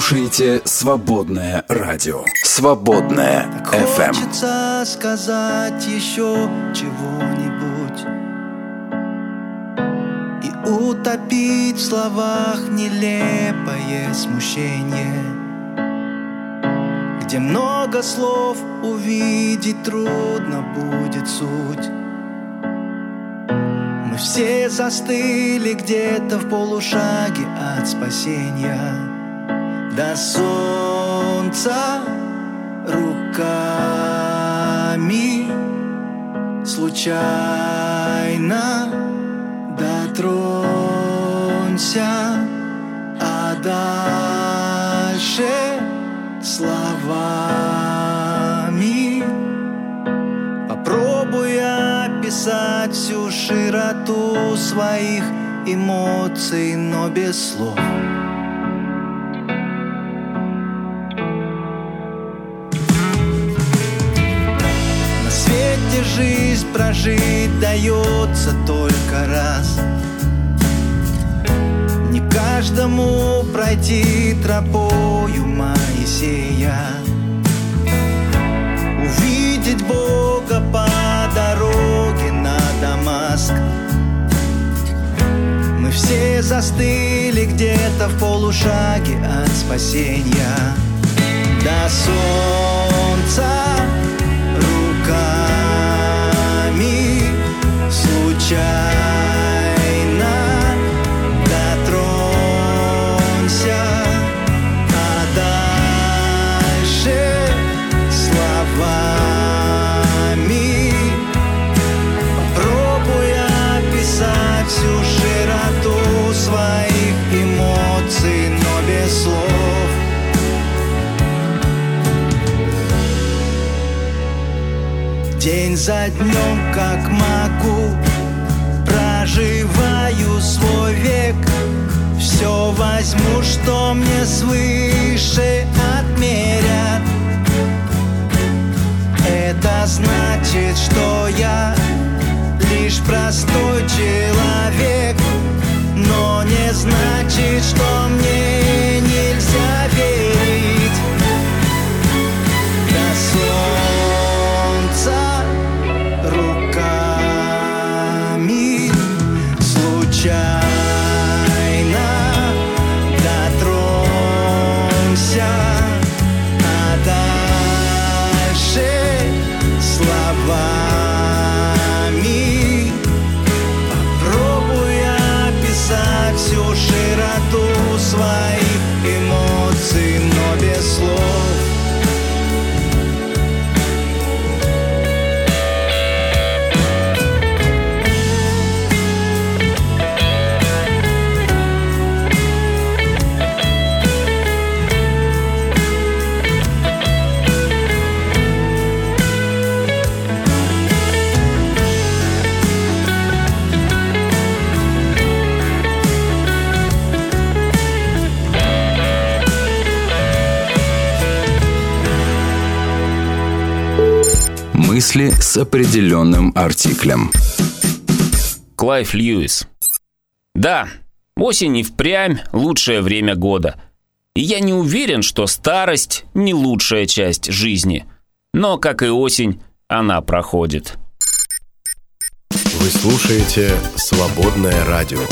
Слушаете «Свободное радио». «Свободное FM. Хочется сказать еще чего-нибудь И утопить в словах нелепое смущение Где много слов увидеть трудно будет суть все застыли где-то в полушаге от спасения До солнца руками случайно дотронься, а дальше словами попробуй описать всю широту своих эмоций, но без слов. Спасения. До солнца Днем, как могу, проживаю свой век. Все возьму, что мне свыше отмерят. Это значит, что я лишь простой человек, но не значит, что мне мысли с определенным артиклем. Клайв Льюис. Да, осень и впрямь лучшее время года. И я не уверен, что старость не лучшая часть жизни. Но, как и осень, она проходит. Вы слушаете «Свободное радио».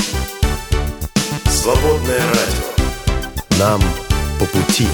«Свободное радио». Нам по пути.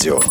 Radio.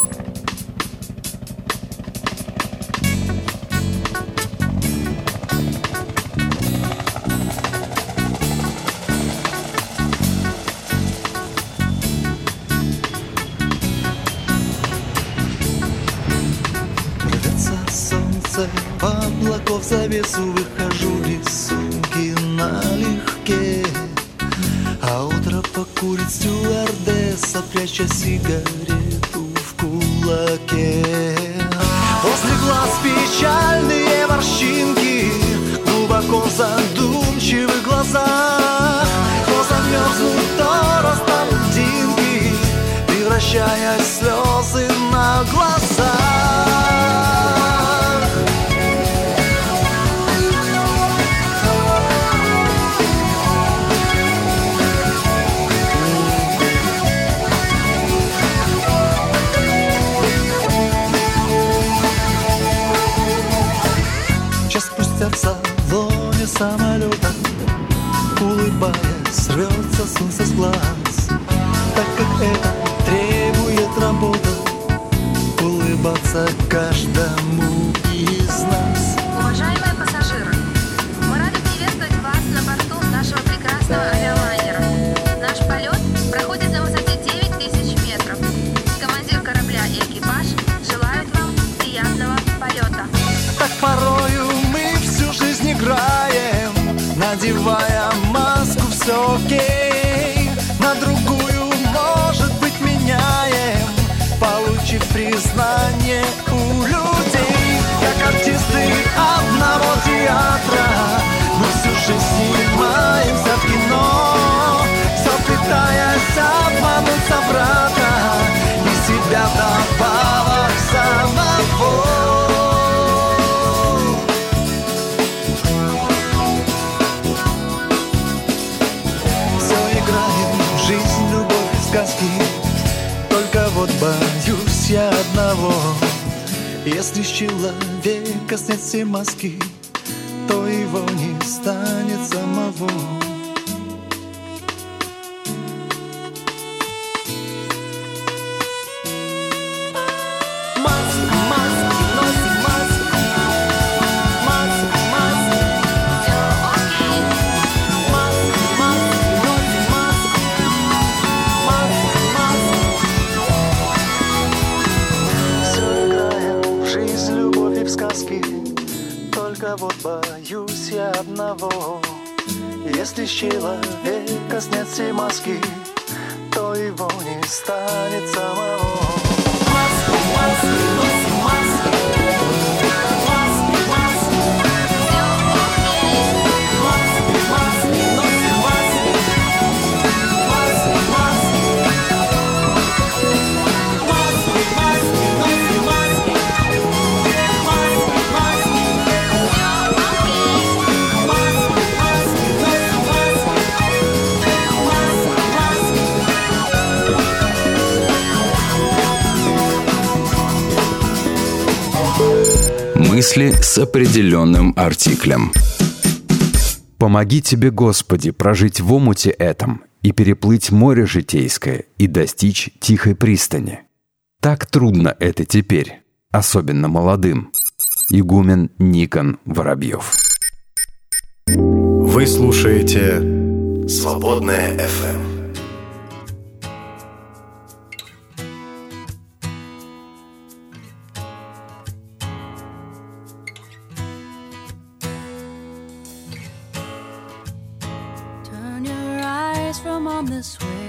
Если с человека снять все маски То его не станет самого. только вот боюсь я одного. Если с человека снять все маски То его не станет самого. мысли с определенным артиклем. «Помоги тебе, Господи, прожить в омуте этом и переплыть море житейское и достичь тихой пристани». Так трудно это теперь, особенно молодым. Игумен Никон Воробьев. Вы слушаете свободная FM. this way.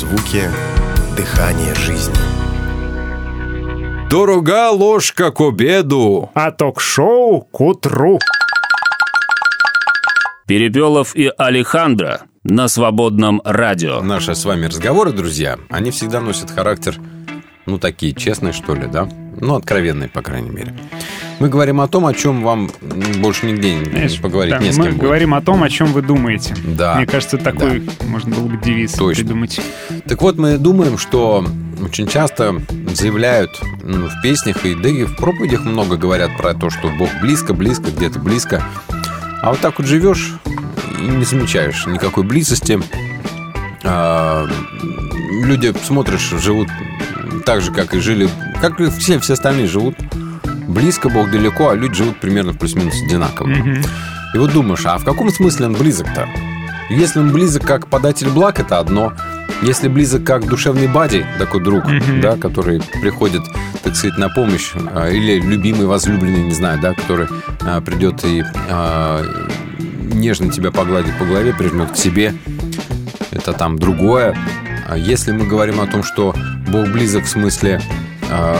Звуке дыхание жизни. Дорога ложка к обеду. А ток-шоу к утру. Перепелов и Алехандро на свободном радио. Наши с вами разговоры, друзья, они всегда носят характер, ну, такие честные, что ли, да? Ну, откровенные, по крайней мере. Мы говорим о том, о чем вам м, больше нигде не Знаешь, поговорить да, не с мы кем будет. говорим о том, о чем вы думаете. Да. Мне кажется, такой можно было бы девиз Точно. придумать. Так вот, мы думаем, что очень часто заявляют м, в песнях, и да и в проповедях много говорят про то, что Бог близко, близко, где-то близко. А вот так вот живешь и не замечаешь никакой близости. А, люди, смотришь, живут так же, как и жили, как и все, все остальные живут. Близко Бог далеко, а люди живут примерно плюс-минус одинаково. Мгм. И вот думаешь, а в каком смысле он близок-то? Если он близок как податель благ, это одно. Если близок как душевный бади, такой друг, Мгм. да, который приходит, так сказать, на помощь, а, или любимый, возлюбленный, не знаю, да, который а, придет и а, нежно тебя погладит по голове, прижмет к себе, это там другое. А если мы говорим о том, что Бог близок в смысле,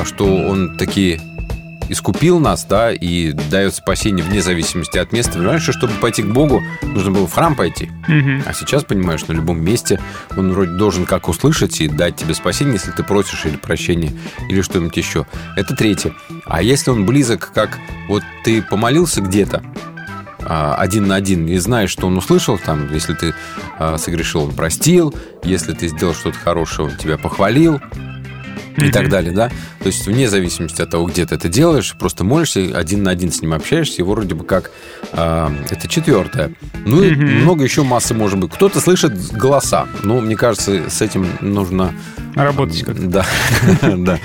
что Он такие искупил нас, да, и дает спасение вне зависимости от места. Раньше, чтобы пойти к Богу, нужно было в храм пойти. Мгм. А сейчас, понимаешь, на любом месте он вроде должен как услышать и дать тебе спасение, если ты просишь или прощение, или что-нибудь еще. Это третье. А если он близок, как вот ты помолился где-то, а, один на один и знаешь, что он услышал, там, если ты а, согрешил, он простил, если ты сделал что-то хорошее, он тебя похвалил, и Мгм. так далее, да? То есть вне зависимости от того, где ты это делаешь, просто молишься, один на один с ним общаешься, и вроде бы как а, это четвертое. Ну и Мгм. много еще массы может быть. Кто-то слышит голоса. Ну, мне кажется, с этим нужно... Работать как-то. Да, да.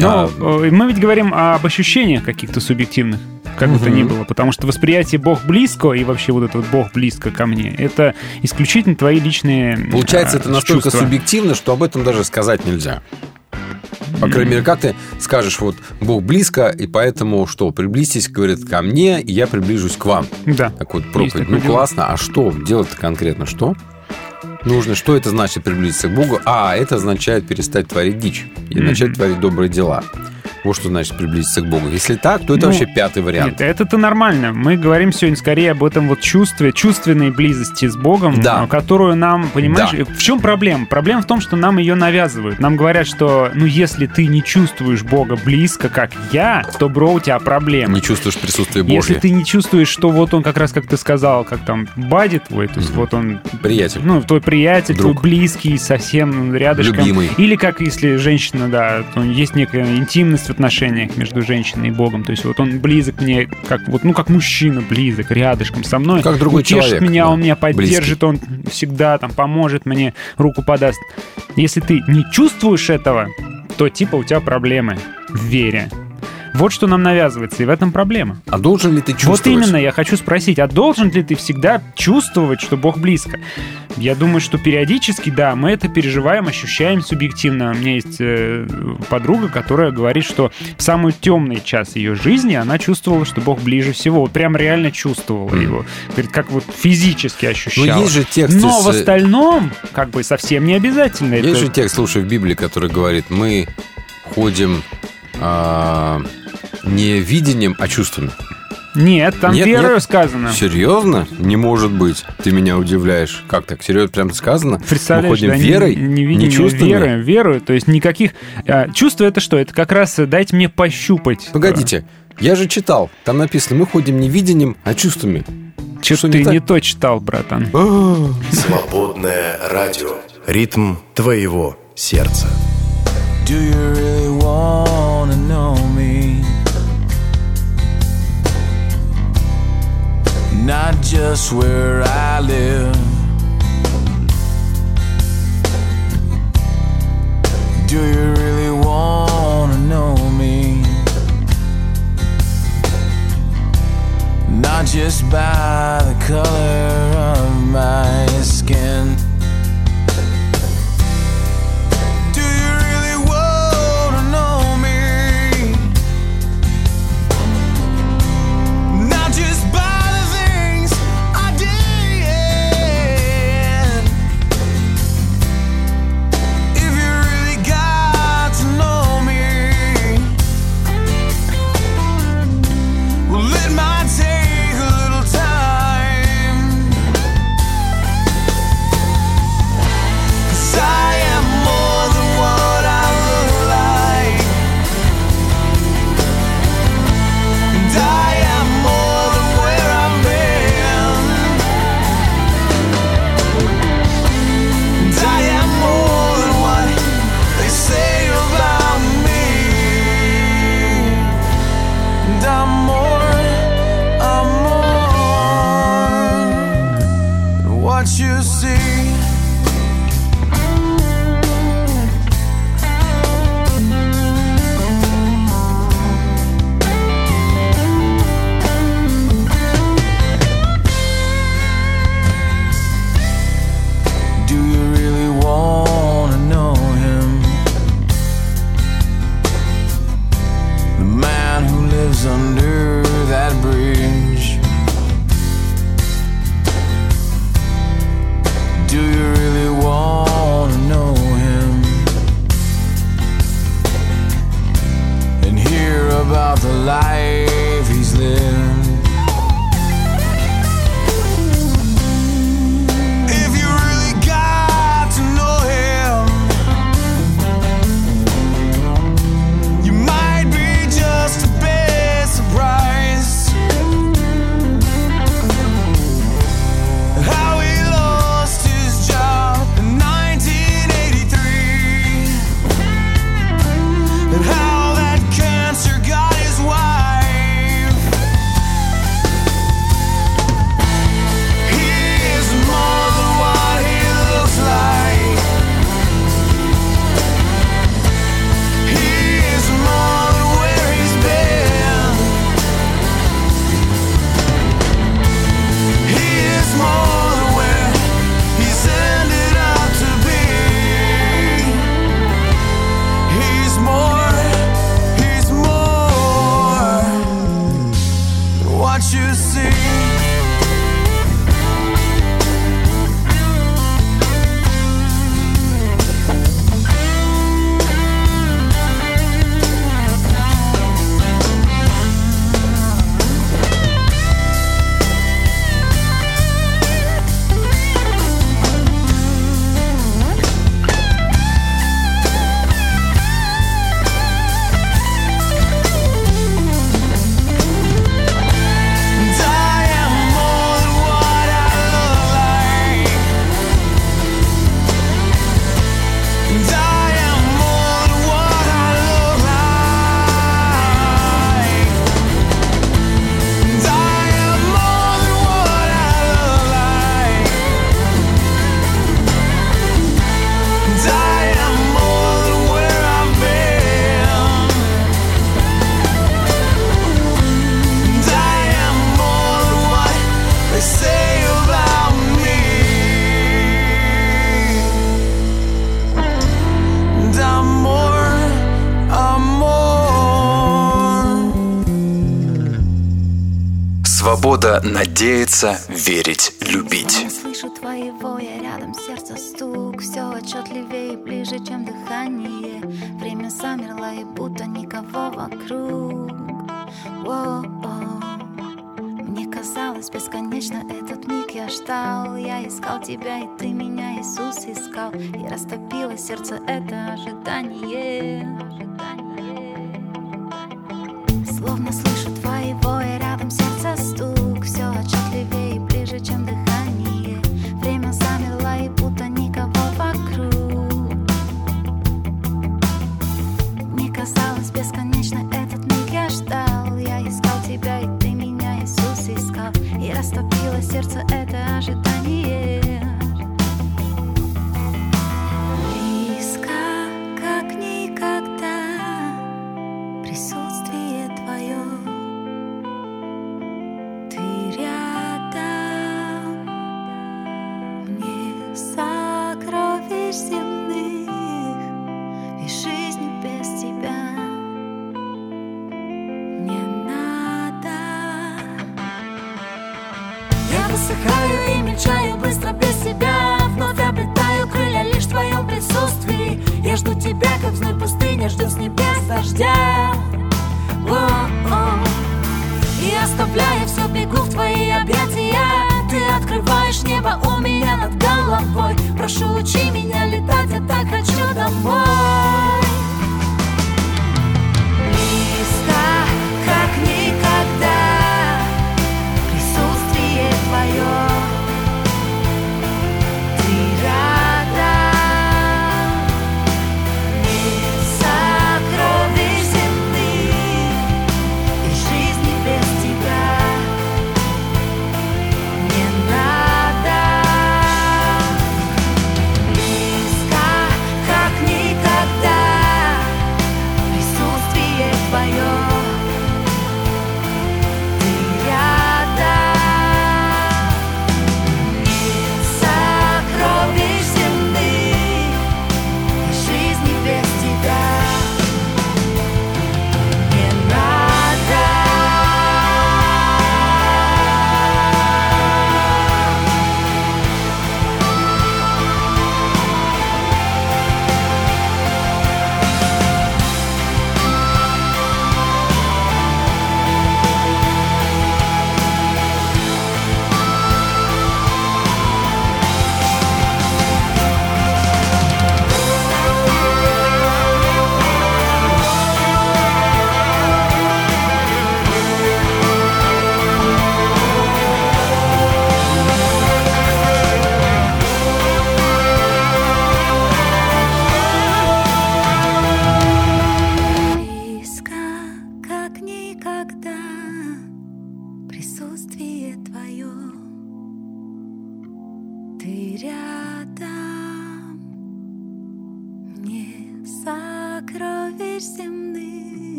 Но А, э, мы ведь говорим об ощущениях каких-то субъективных, как бы то ни было. Потому что восприятие Бог близко и вообще вот это вот Бог близко ко мне, это исключительно твои личные Получается, а, это настолько чувства. субъективно, что об этом даже сказать нельзя. По крайней мере, как ты скажешь, вот Бог близко, и поэтому что? Приблизьтесь, говорит, ко мне, и я приближусь к вам. Да. Так вот, проповедь. Ну, дело. классно. А что? Делать-то конкретно что? Нужно, что это значит приблизиться к Богу? А, это означает перестать творить дичь и Мгм. начать творить добрые дела. Вот что значит приблизиться к Богу. Если так, то это Ну, вообще пятый вариант. Нет, это-то нормально. Мы говорим сегодня скорее об этом вот чувстве, чувственной близости с Богом, Да. а, которую нам, понимаешь, Да. в чем проблема? Проблема в том, что нам ее навязывают. Нам говорят, что, ну, если ты не чувствуешь Бога близко, как я, то, бро, у тебя проблемы. Не чувствуешь присутствие Если Божье. ты не чувствуешь, что вот он как раз, как ты сказал, как там бади твой, то есть вот он... Приятель. Ну, твой приятель, Друг. твой близкий, совсем рядышком. Любимый. Или как если женщина, да, то есть некая интимность отношениях между женщиной и Богом. То есть вот он близок мне, как вот, ну, как мужчина близок, рядышком со мной. Как другой Утешит человек, меня, да, он меня поддержит, он всегда там поможет мне, руку подаст. Если ты не чувствуешь этого, то типа у тебя проблемы в вере. Вот что нам навязывается, и в этом проблема. А должен ли ты чувствовать? Вот именно, я хочу спросить, а должен ли ты всегда чувствовать, что Бог близко? Я думаю, что периодически, да, мы это переживаем, ощущаем субъективно. У меня есть э, подруга, которая говорит, что в самый темный час ее жизни она чувствовала, что Бог ближе всего. Вот прям реально чувствовала его. Говорит, как вот физически ощущала. Ну, есть же текст Но из, в остальном, как бы совсем не обязательно. Есть это- же текст, слушай, в Библии, который говорит, мы ходим а, не видением, а чувствами. Нет, там Нет, верою нет. сказано. Серьезно? Не может быть. Ты меня удивляешь. Как так? Серьезно прям сказано? Мы Представляешь, ходим да, верой, не, не, не чувствами? верою, верою, то есть никаких... а, чувства это что? Это как раз э, дайте мне пощупать. Погодите, я же читал. Там написано, мы ходим не видением, а чувствами. Что Что ты не не, то читал, братан. Свободное радио. Ритм твоего сердца. Do you really wanna know me? Not just where I live. Do you really wanna know me? Not just by the color of my skin. верить, любить. Слышу твоего, я рядом, сердце стук, все отчетливее и ближе, чем дыхание. Время замерло, и будто никого вокруг. О-о. Мне казалось бесконечно этот миг я ждал Я искал тебя, и ты меня, Иисус, искал И растопило сердце это ожидание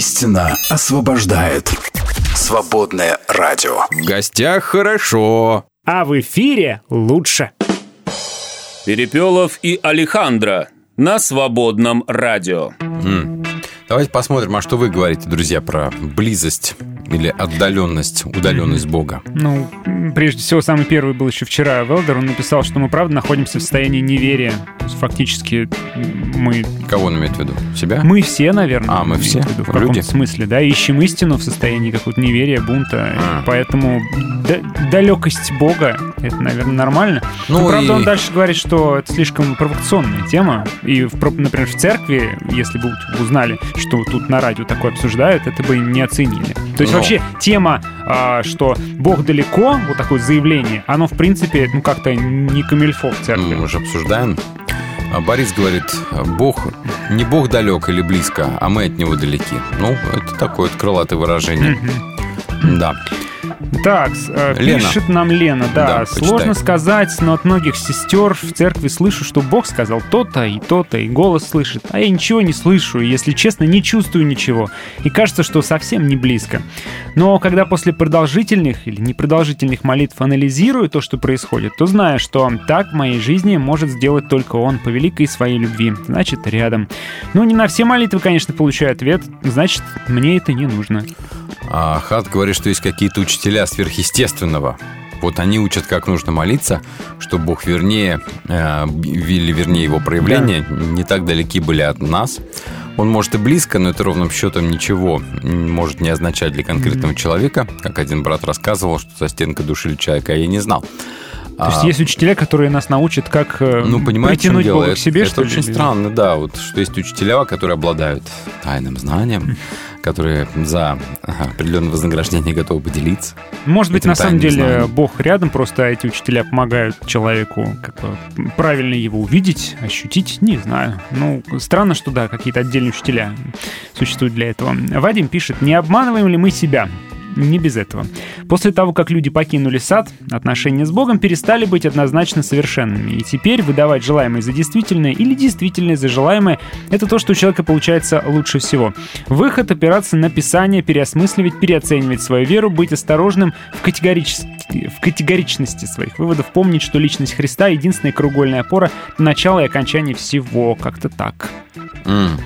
Истина освобождает. Свободное радио. В гостях хорошо. А в эфире лучше. Перепелов и Алехандро на свободном радио. М. Давайте посмотрим, а что вы говорите, друзья, про близость или отдаленность, удаленность Бога. Ну, прежде всего, самый первый был еще вчера Велдер. Он написал, что мы, правда, находимся в состоянии неверия. Фактически, мы... Кого он имеет в виду? Себя? Мы все, наверное. А, мы все? в виду, в Люди? смысле, да, ищем истину в состоянии какого-то неверия, бунта. А. Поэтому да- далекость Бога — это, наверное, нормально. Ну Но, правда, и- он дальше говорит, что это слишком провокационная тема. И, в например, в церкви, если бы узнали, что тут на радио такое обсуждают, это бы не оценили. То есть Ну. Вообще тема, а, что Бог далеко, вот такое заявление, оно, в принципе, ну как-то не камильфо в церкви. Ну, Мы же обсуждаем. А Борис говорит, Бог, не Бог далек или близко, а мы от него далеки. Ну, это такое вот крылатое выражение. Да. Так, э, Лена. пишет нам Лена, да, Да, сложно почитай. сказать, но от многих сестер в церкви слышу, что Бог сказал то-то и то-то, и голос слышит, а я ничего не слышу, и, если честно, не чувствую ничего, и кажется, что совсем не близко. Но когда после продолжительных или непродолжительных молитв анализирую то, что происходит, то знаю, что так в моей жизни может сделать только Он по великой своей любви, значит, рядом. Ну, не на все молитвы, конечно, получаю ответ, значит, мне это не нужно. А Хат говорит, что есть какие-то учителя сверхъестественного. Вот они учат, как нужно молиться, чтобы Бог вернее, э, или вернее его проявления не так далеки были от нас. Он может и близко, но это ровным счетом ничего может не означать для конкретного человека. Как один брат рассказывал, что за стенкой душили человека, а я не знал. То есть есть учителя, которые нас научат, как э, Ну, понимаете, притянуть дело? К себе, это что ли? очень или- странно, да, вот что есть учителя, которые обладают тайным знанием, которые за определенное вознаграждение готовы поделиться. Может быть, на самом деле знанием. Бог рядом, просто эти учителя помогают человеку как бы правильно его увидеть, ощутить, не знаю. Ну, странно, что да, какие-то отдельные учителя существуют для этого. Вадим пишет, не обманываем ли мы себя? Не без этого. После того, как люди покинули сад, отношения с Богом перестали быть однозначно совершенными. И теперь выдавать желаемое за действительное или действительное за желаемое – это то, что у человека получается лучше всего. Выход – опираться на Писание, переосмысливать, переоценивать свою веру, быть осторожным в, в категоричности своих выводов, помнить, что личность Христа – единственная краеугольная опора, начало и окончание всего. Как-то так. М.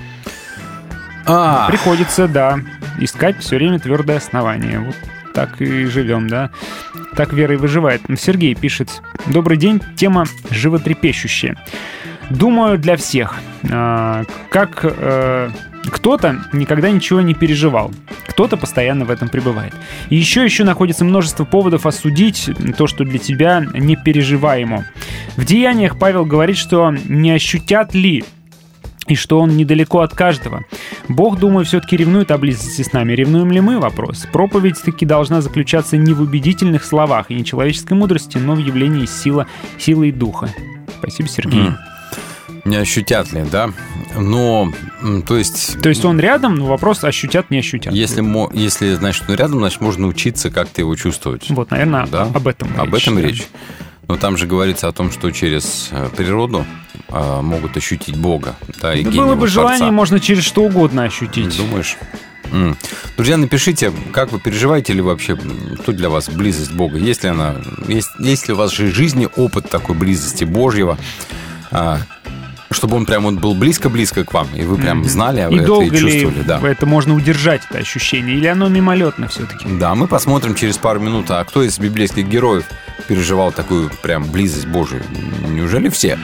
А, Приходится, да, искать все время твердое основание. Вот так и живем, да. Так вера и выживает. Сергей пишет. Добрый день. Тема животрепещущая. Думаю, для всех. А, Как э, кто-то никогда ничего не переживал, кто-то постоянно в этом пребывает. И еще еще находится множество поводов осудить то, что для тебя непереживаемо. В деяниях Павел говорит, что не ощутят ли и что он недалеко от каждого. Бог, думаю, все-таки ревнует о близости с нами. Ревнуем ли мы? Вопрос. Проповедь таки должна заключаться не в убедительных словах и не человеческой мудрости, но в явлении сила, силы и духа. Спасибо, Сергей. М. не ощутят ли, да? Но, то есть... То есть он рядом, но вопрос, ощутят, не ощутят. Если, если значит, он рядом, значит, можно учиться как-то его чувствовать. Вот, наверное, Да? об этом Об речь, этом да. речь. Но там же говорится о том, что через э, природу э, могут ощутить Бога. Да, и Да было бы желание, Творца. можно через что угодно ощутить. Думаешь? М. Друзья, напишите, как вы переживаете ли вообще, что для вас близость Бога? Есть ли она, есть, есть ли у вас же в жизни опыт такой близости Божьего, а, чтобы он прям вот был близко-близко к вам, и вы прям знали, а вы И это долго и чувствовали, ли да. это можно удержать, это ощущение? Или оно мимолетно все-таки? Да, мы посмотрим через пару минут, а кто из библейских героев переживал такую прям близость Божию? Неужели все?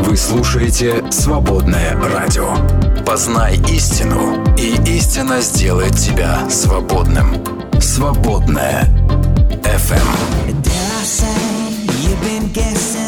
Вы слушаете «Свободное радио». Познай истину, и истина сделает тебя свободным. «Свободное FM». Dare I say you've been guessing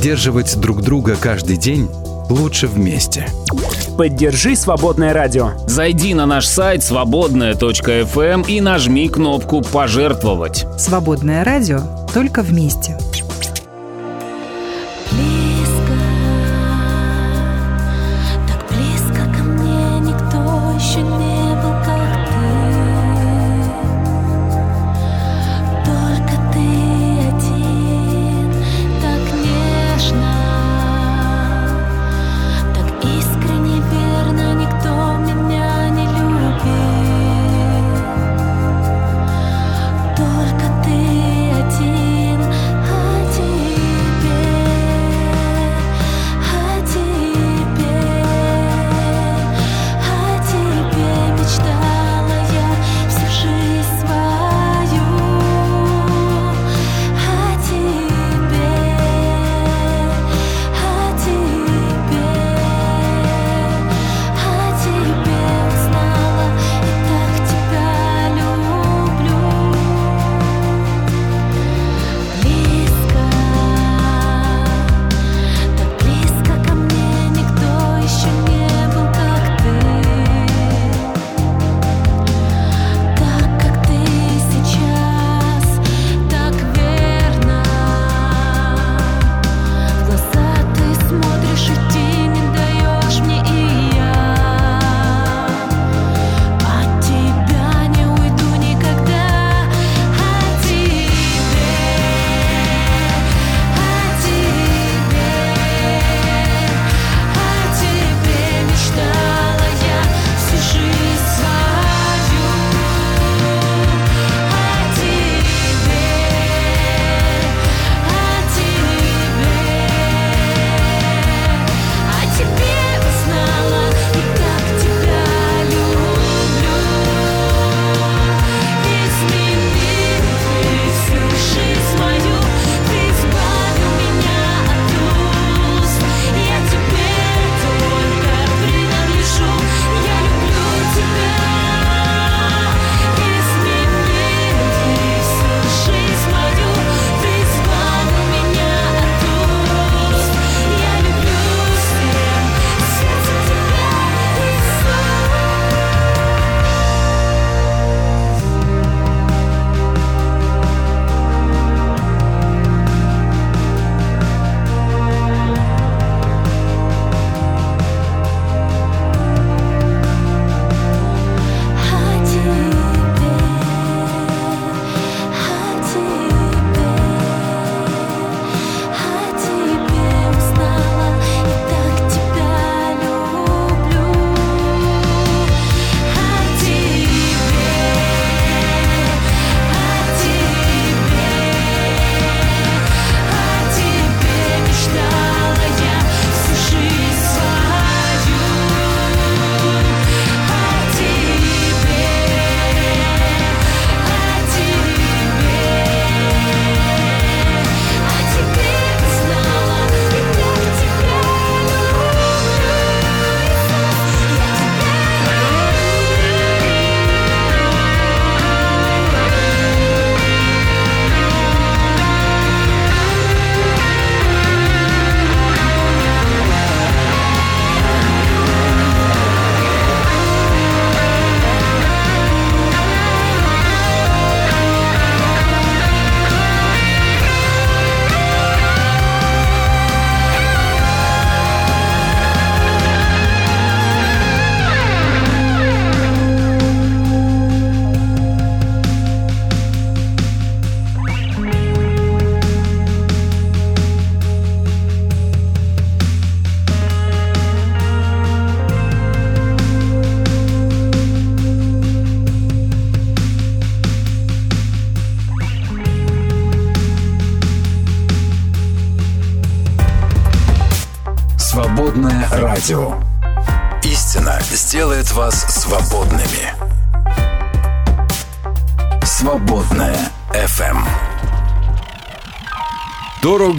Поддерживать друг друга каждый день лучше вместе. Поддержи «Свободное радио». Зайди на наш сайт свободное.фм эм и нажми кнопку «Пожертвовать». «Свободное радио» только вместе –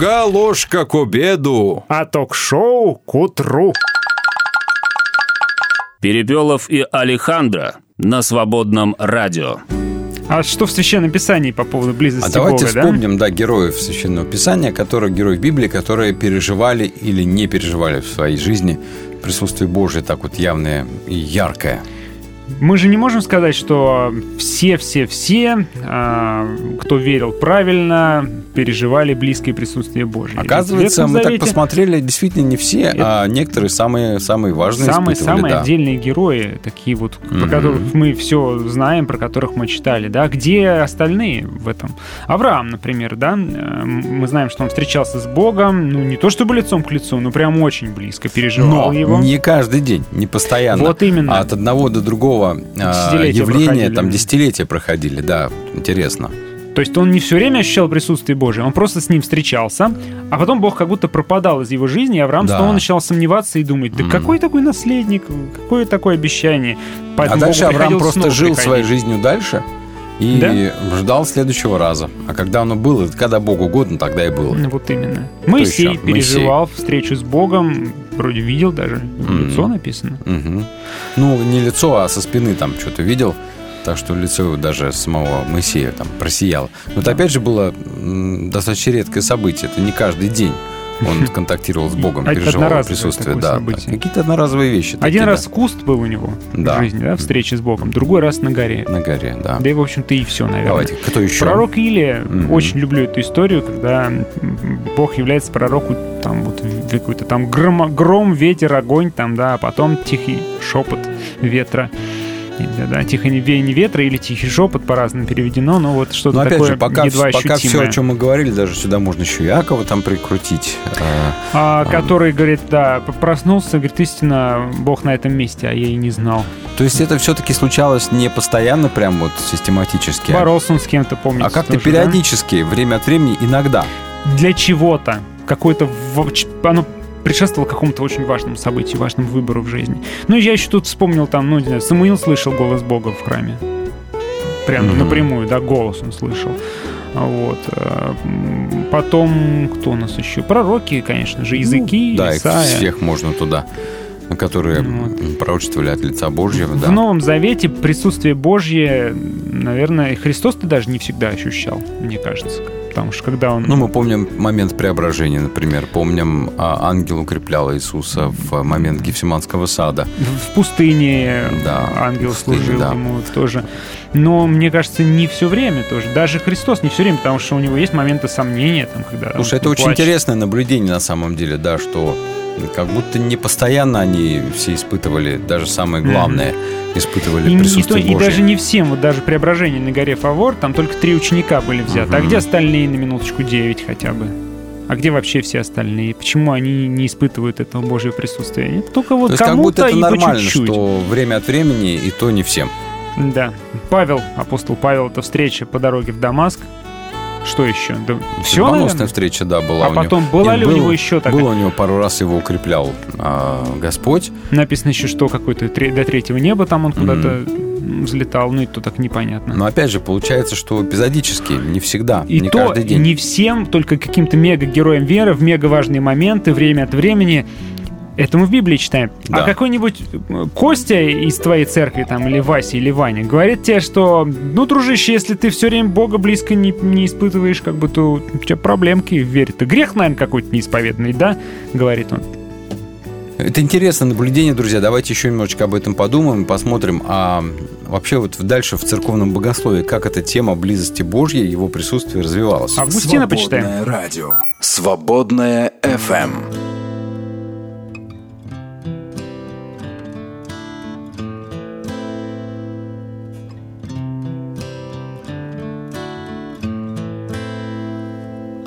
Друга ложка к обеду, а ток-шоу к утру. Перепелов и Алехандро на свободном радио. А что в Священном Писании по поводу близости а давайте Бога, вспомним, да? да, героев Священного Писания, которые, героев Библии, которые переживали или не переживали в своей жизни присутствие Божие так вот явное и яркое. Мы же не можем сказать, что все-все-все, а, кто верил правильно, переживали близкое присутствие Божье. Оказывается, мы так Завете посмотрели, действительно не все, а некоторые самые, самые важные Самые, самые да. отдельные герои, такие вот, про Мгм. которых мы все знаем, про которых мы читали, да, где остальные в этом? Авраам, например, да, э, мы знаем, что он встречался с Богом, ну, не то чтобы лицом к лицу, но прям очень близко переживал Но его. не каждый день, не постоянно. Вот именно. А от одного до другого а, явления, проходили. там десятилетия проходили, да, интересно. То есть он не все время ощущал присутствие Божие, он просто с ним встречался, а потом Бог как будто пропадал из его жизни, и Авраам Да. снова начал сомневаться и думать, да Мгм. какой такой наследник, какое такое обещание. а Поэтому дальше Богу Авраам просто жил приходить. своей жизнью дальше и Да? ждал следующего раза. А когда оно было, когда Богу угодно, тогда и было. Ну, Вот именно. Моисей переживал встречу с Богом, вроде видел даже, Мгм. лицо написано. Мгм. Ну, не лицо, а со спины там что-то видел. Так что лицо даже самого Моисея там просияло. Но это опять же было достаточно редкое событие. Это не каждый день он контактировал с Богом, А- переживал присутствие. Да. Какие-то одноразовые вещи. такие, Один да. раз куст был у него Да. в жизни, да, встреча с Богом, другой раз на горе. На горе, да. Да и, в общем-то, и все, наверное. Давайте, кто еще? Пророк Илия, Мгм. очень люблю эту историю, когда Бог является пророку, там вот какой-то там гром, гром, ветер, огонь, там, да, а потом тихий шепот ветра. И, Да, да, тихое веяние ветра или тихий шепот по-разному переведено, но вот что-то Но опять такое же, пока, едва пока все, ощутимое. о чем мы говорили, даже сюда можно еще Иакова там прикрутить. А, А, который, говорит, да, проснулся, говорит, истинно, Бог на этом месте, а я и не знал. То есть это все-таки случалось не постоянно, прям вот систематически, а- Боролся он с кем-то, помните, а как-то тоже, да? периодически, время от времени, иногда. для чего-то. Какое-то... Оно предшествовало какому-то очень важному событию, важному выбору в жизни. Ну, я еще тут вспомнил там, ну, не знаю, Самуил слышал голос Бога в храме. Прям Мгм. напрямую, да, голос он слышал. Вот. э, Потом, кто у нас еще? Пророки, конечно же, языки, Ну, Да, их всех можно туда, которые м, пророчествовали от лица Божьего, да. В Новом Завете присутствие Божье, наверное, Христос-то даже не всегда ощущал, мне кажется. Потому что когда он... Ну, мы помним момент преображения, например. Помним, а, ангел укреплял Иисуса в момент Гефсиманского сада. в пустыне Да, ангел пустыне, служил да. ему тоже. Но мне кажется, не все время тоже. Даже Христос не все время, потому что у него есть моменты сомнения, там, когда. Слушай, это он очень плачет. интересное наблюдение на самом деле, да, что как будто не постоянно они все испытывали, даже самое главное, испытывали И, то- присутствие и Божье. даже не всем, вот даже преображение на горе Фавор, там только три ученика были взяты. А Мгм. где остальные на минуточку девять хотя бы? А где вообще все остальные? Почему они не испытывают этого Божьего присутствия? Только вот То есть как кому-то будто это и нормально, чуть-чуть. что время от времени и то не всем. Да. Павел, апостол Павел, это встреча по дороге в Дамаск. Что еще? Да, все, наверное? встреча, да, была А у него. потом была Нет, ли у был- него еще такая? Было у него пару раз его укреплял а, Господь. Написано еще, что какой-то до третьего неба там он куда-то м, взлетал, ну и то так непонятно. Но опять же, получается, что эпизодически, не всегда, И не то каждый день. не всем, только каким-то мега-героям веры в мега важные моменты, время от времени. Это мы в Библии читаем. Да. А какой-нибудь э, Костя из твоей церкви, там, или Вася, или Ваня, говорит тебе, что, ну, дружище, если ты все время Бога близко не, не испытываешь, как бы, то у тебя проблемки в вере. Ты грех, наверное, какой-то неисповедный, да? Говорит он. Это интересное наблюдение, друзья. Давайте еще немножечко об этом подумаем, посмотрим. А вообще вот дальше в церковном богословии, как эта тема близости Божьей, его присутствия развивалась. Августина почитаем. Свободное радио. Свободное. FM.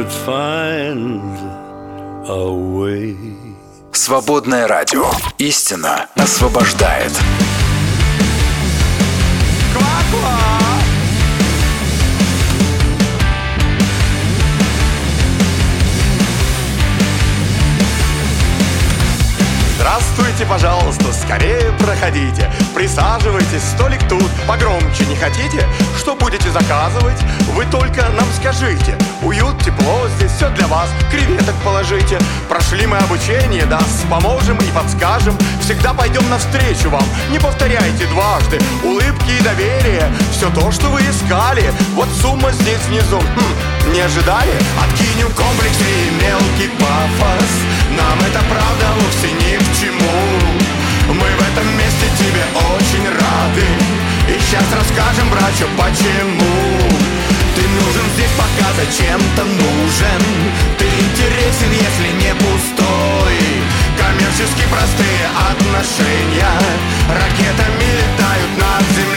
would find a way. Свободное радио. Истина освобождает. Здравствуйте, пожалуйста, скорее проходите. Присаживайтесь, столик тут, погромче не хотите? Что будете заказывать? Вы только нам скажите. Уют, тепло, здесь все для вас, креветок положите. Прошли мы обучение, да, поможем и подскажем. Всегда пойдем навстречу вам, не повторяйте дважды. Улыбки и доверие, все то, что вы искали. Вот сумма здесь внизу, Хм, не ожидали? Откинем комплексы и мелкий пафос Нам это правда вовсе ни к чему. Мы в этом месте тебе очень рады. И сейчас расскажем, братья, почему. Ты нужен здесь пока зачем-то нужен. Ты интересен, если не пустой. Коммерчески простые отношения. Ракетами летают над землей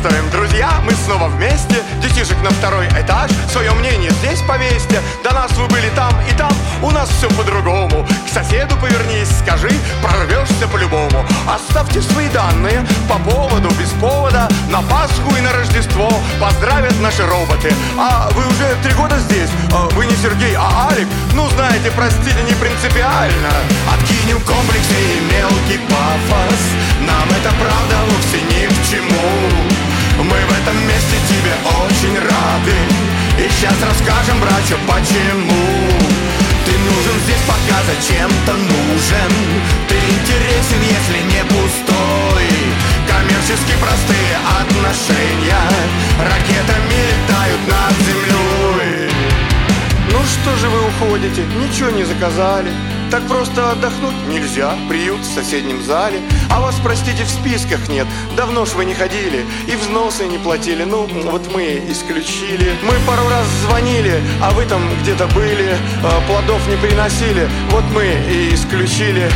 приветствуем, друзья, мы снова вместе. Детишек на второй этаж, свое мнение здесь повесьте. До нас вы были там и там, у нас все по-другому. К соседу повернись, скажи, прорвешься по-любому. Оставьте свои данные по поводу, без повода На Пасху и на Рождество. Поздравят наши роботы. А вы уже три года здесь, А вы не Сергей, а Алик. Ну знаете, простите, не принципиально. Откинем комплексы и мелкий пафос. Нам это правда вовсе ни к чему Мы в этом месте тебе очень рады. И сейчас расскажем, братья, почему. Ты нужен здесь пока зачем-то нужен. Ты интересен, если не пустой. Коммерчески простые отношения уходите? Ничего не заказали Так просто отдохнуть нельзя, приют в соседнем зале А вас, простите, в списках нет, давно ж вы не ходили И взносы не платили, ну вот мы исключили Мы пару раз звонили, а вы там где-то были а, Плодов не приносили, вот мы и исключили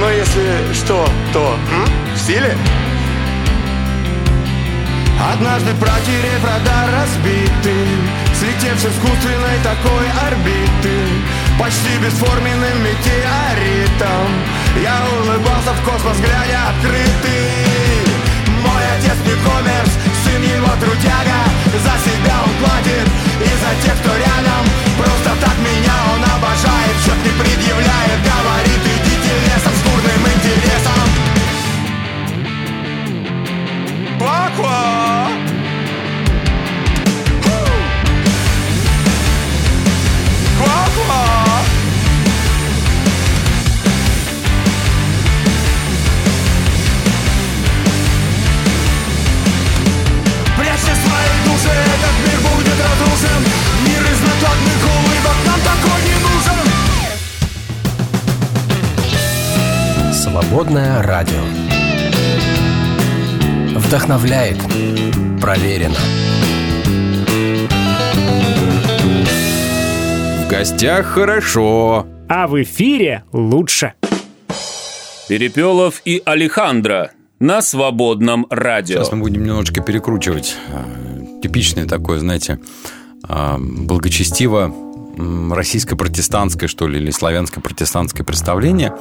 Но если что, то м? в силе? Однажды протерев радар разбитый Слетев с искусственной такой орбиты Почти бесформенным метеоритом Я улыбался в космос, глядя открытый. Мой отец не коммерс, сын его трудяга За себя он платит и за тех, кто рядом. Просто так меня он обожает Счет не предъявляет, говорит Идите лесом с бурным интересом Баква! Свободное радио. Вдохновляет. Проверено. В гостях хорошо. А в эфире лучше. Перепелов и Алехандро на свободном радио. Сейчас мы будем немножечко перекручивать. А, Типичное такое, знаете, а, благочестиво российско-протестантское, что ли, или славянско-протестантское представление,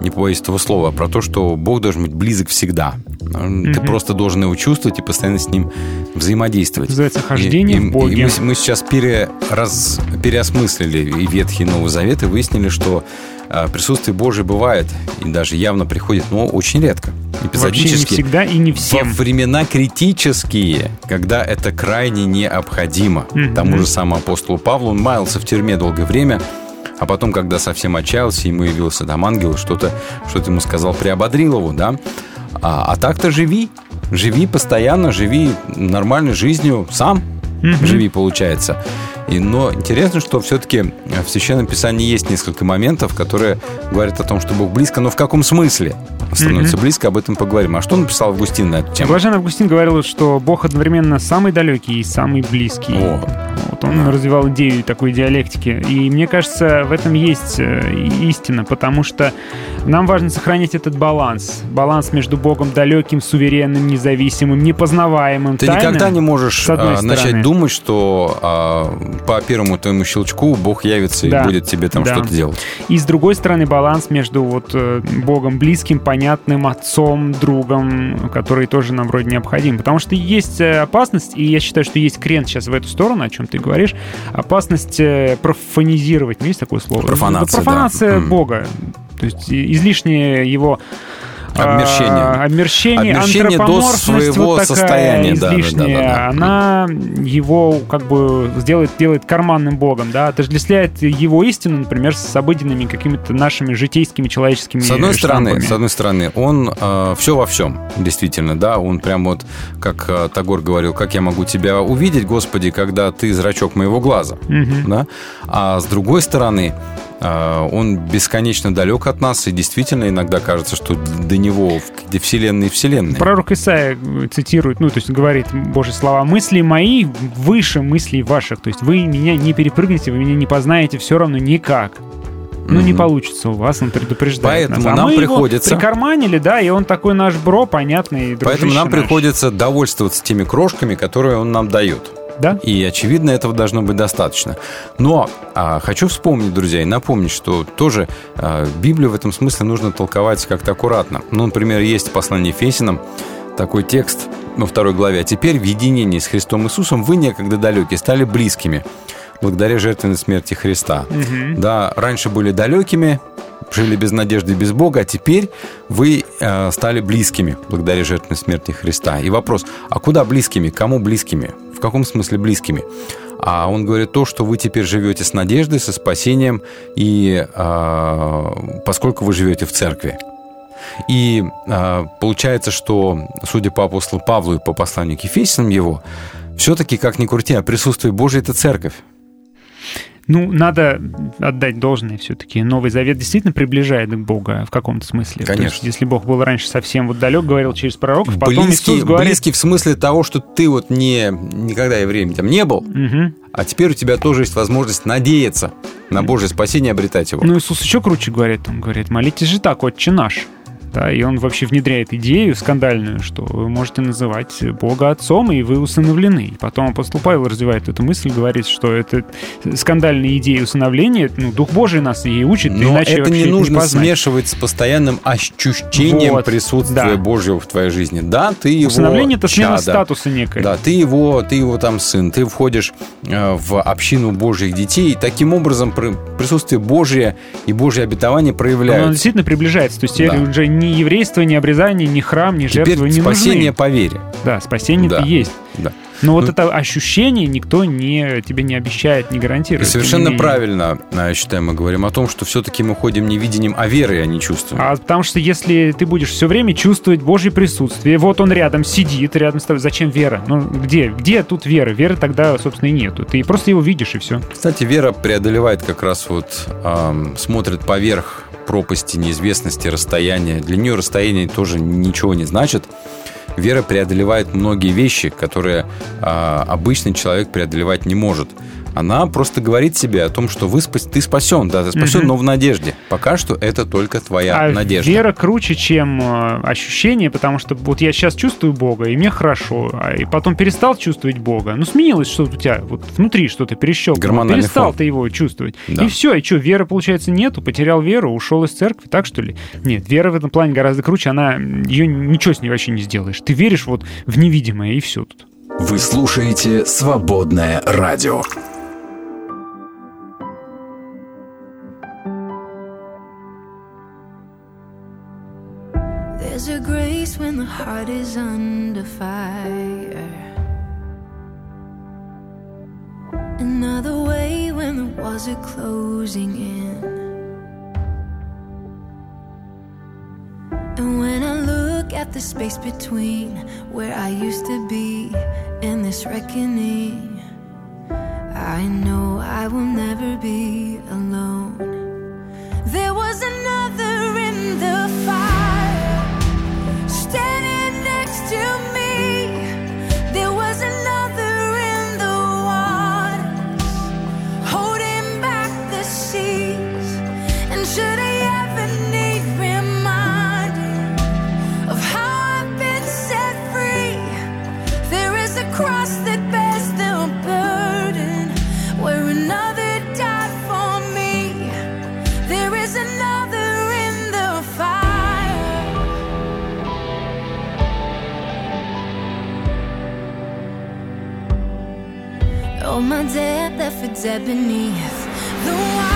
не побоюсь этого слова, про то, что Бог должен быть близок всегда. Ты Мгм. просто должен его чувствовать и постоянно с ним взаимодействовать. Называется хождение И- в и- Боге. и мы, мы сейчас пере- раз- переосмыслили и Ветхий, и Новый Завет, и выяснили, что а, присутствие Божие бывает, и даже явно приходит, но очень редко. Вообще не Эпизодически. всегда и не всем. Во времена критические, когда это крайне необходимо. Мгм. Тому же самому апостолу Павлу, он маялся в тюрьме долгое время, а потом, когда совсем отчаялся, ему явился там ангел, что-то что ему сказал, приободрил его, да. А, а так-то живи, живи постоянно, живи нормальной жизнью сам, Живи, получается. И, но интересно, что все-таки в Священном Писании есть несколько моментов, которые говорят о том, что Бог близко, но в каком смысле становится Мгм. близко, об этом поговорим. А что написал Августин на эту тему? Блажен Августин говорил, что Бог одновременно самый далекий и самый близкий. Вот он развивал идею такой диалектики. И мне кажется, в этом есть э, истина, потому что нам важно сохранить этот баланс. Баланс между Богом далеким, суверенным, независимым, непознаваемым, Ты тайным, никогда не можешь а, начать стороны. Думать, что а, по первому твоему щелчку Бог явится Да. и будет тебе там Да. что-то делать. И с другой стороны баланс между вот э, Богом близким, понятным, отцом, другом, который тоже нам вроде необходим. Потому что есть э, опасность, и я считаю, что есть крен сейчас в эту сторону, о чем ты говоришь, опасность э, профанизировать, ну, есть такое слово? Профанация, да. Профанация М. Бога. То есть излишнее его Обмерщение. а, обмерщение, Обмерщение до своего вот состояния, да, да, да, излишняя, да, да. она его как бы сделает, делает карманным богом, да, отождествляет его истину, например, с обыденными какими-то нашими житейскими человеческими С одной стороны, штампами. с одной стороны, он все во всем, действительно, да, он прям вот, как э, Тагор говорил, как я могу тебя увидеть, Господи, когда ты зрачок моего глаза, Мгм. да, а с другой стороны, э, он бесконечно далек от нас, и действительно иногда кажется, что до него в- где вселенные и вселенные. Пророк Исаия цитирует, ну, то есть говорит Божьи слова, «Мысли мои выше мыслей ваших». То есть вы меня не перепрыгнете, вы меня не познаете все равно никак. Ну, не Мгм. получится у вас, он предупреждает Поэтому нас. А нам мы его приходится- прикарманили, да, и он такой наш бро, понятный, Поэтому нам наш. приходится довольствоваться теми крошками, которые он нам дает. Да? И, очевидно, этого должно быть достаточно. Но а, хочу вспомнить, друзья, и напомнить, что тоже а, Библию в этом смысле нужно толковать как-то аккуратно. Ну, например, есть в послании Ефесиным такой текст во второй главе. «А теперь в единении с Христом Иисусом вы некогда далекие стали близкими, благодаря жертвенной смерти Христа». Мгм. Да, раньше были далекими, жили без надежды без Бога, а теперь вы э, стали близкими благодаря жертвенной смерти Христа. И вопрос, а куда близкими? Кому близкими? В каком смысле близкими? А он говорит то, что вы теперь живете с надеждой, со спасением, и э, поскольку вы живете в церкви. И э, получается, что, судя по апостолу Павлу и по посланию к Ефесянам его, все-таки, как ни крути, а присутствие Божие – это церковь. Ну, надо отдать должное все-таки. Новый Завет действительно приближает к Богу в каком-то смысле. То Конечно. есть, если Бог был раньше совсем вот далек, говорил через пророков, потом близкий, Иисус говорит... близкий в смысле того, что ты вот не никогда евреем там не был, Мгм. а теперь у тебя тоже есть возможность надеяться на Божье спасение, обретать его. Ну, Иисус еще круче говорит. Он говорит, молитесь же так, отче наш. Да, и он вообще внедряет идею скандальную, что вы можете называть Бога Отцом, и вы усыновлены. И потом апостол Павел развивает эту мысль, говорит, что это скандальная идея усыновления, ну, Дух Божий нас ей учит, Но иначе это не нужно познать. смешивать с постоянным ощущением Вот, присутствия да. Божьего в твоей жизни. Да, ты его Усыновление — это смена чадо. статуса некая. Да, ты его, ты его там сын, ты входишь э, в общину Божьих детей, и таким образом при- присутствие Божье и Божье обетование Оно проявляются. действительно приближается. То есть Да. уже ни еврейство, ни обрезание, ни храм, ни Теперь жертвы не спасение нужны. по вере. Да, спасение Да. есть. Да. Но вот Ну, это ощущение никто не, тебе не обещает, не И гарантирует. совершенно Тем не правильно, э, я считаю, мы говорим о том, что все-таки мы ходим не видением, а верой, а не чувством. А потому что если ты будешь все время чувствовать Божье присутствие, вот он рядом сидит, рядом с тобой, зачем вера? Ну где? Где тут вера? Веры тогда, собственно, и нету. Ты просто его видишь, и все. Кстати, вера преодолевает как раз вот, ам, смотрит поверх пропасти, неизвестности, расстояния. Для нее расстояние тоже ничего не значит. Вера преодолевает многие вещи, которые а, обычный человек преодолевать не может. Она просто говорит себе о том, что вы спас- ты спасен, да, ты спасен, Мгм. но в надежде. Пока что это только твоя а надежда. вера круче, чем э, ощущение, потому что вот я сейчас чувствую Бога, и мне хорошо, а и потом перестал чувствовать Бога. Ну, сменилось что-то у тебя, вот внутри что-то перещелкнуло. Гормональный Перестал фон. ты его чувствовать. Да. И все, и что, веры, получается, нету, потерял веру, ушел из церкви, так что ли? Нет, вера в этом плане гораздо круче, она, ее ничего с ней вообще не сделаешь. Ты веришь вот в невидимое, и все тут. Вы слушаете «Свободное радио». There's a grace when the heart is under fire. Another way when the walls are closing in. And when I look at the space between where I used to be and this reckoning, I know I will never be alone. dead beneath the wild.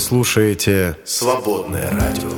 слушаете «Свободное радио».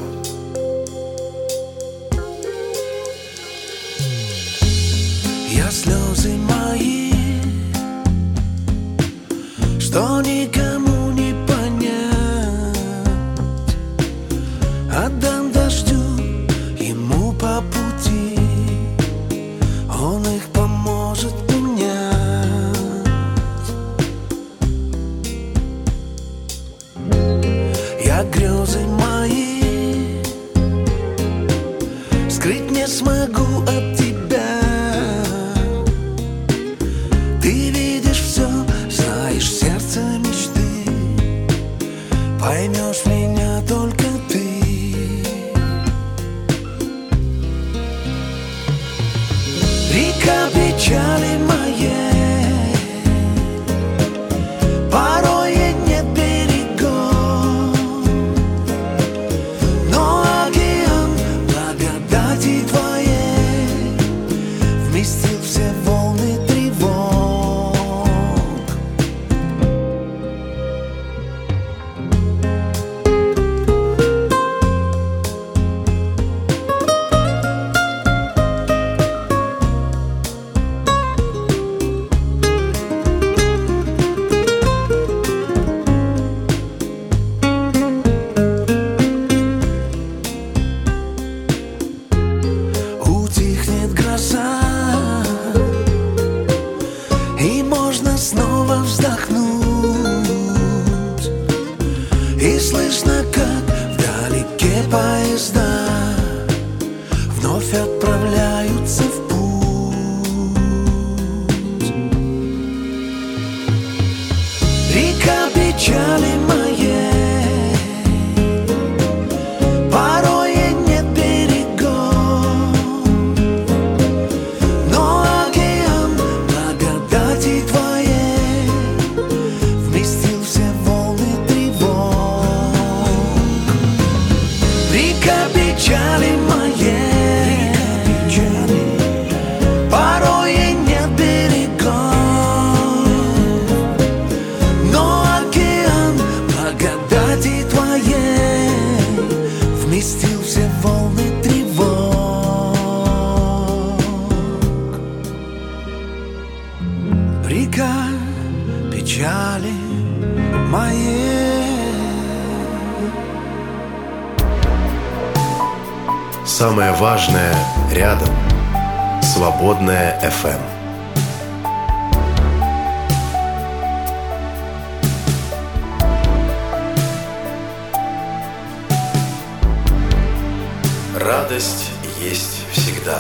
радость есть всегда.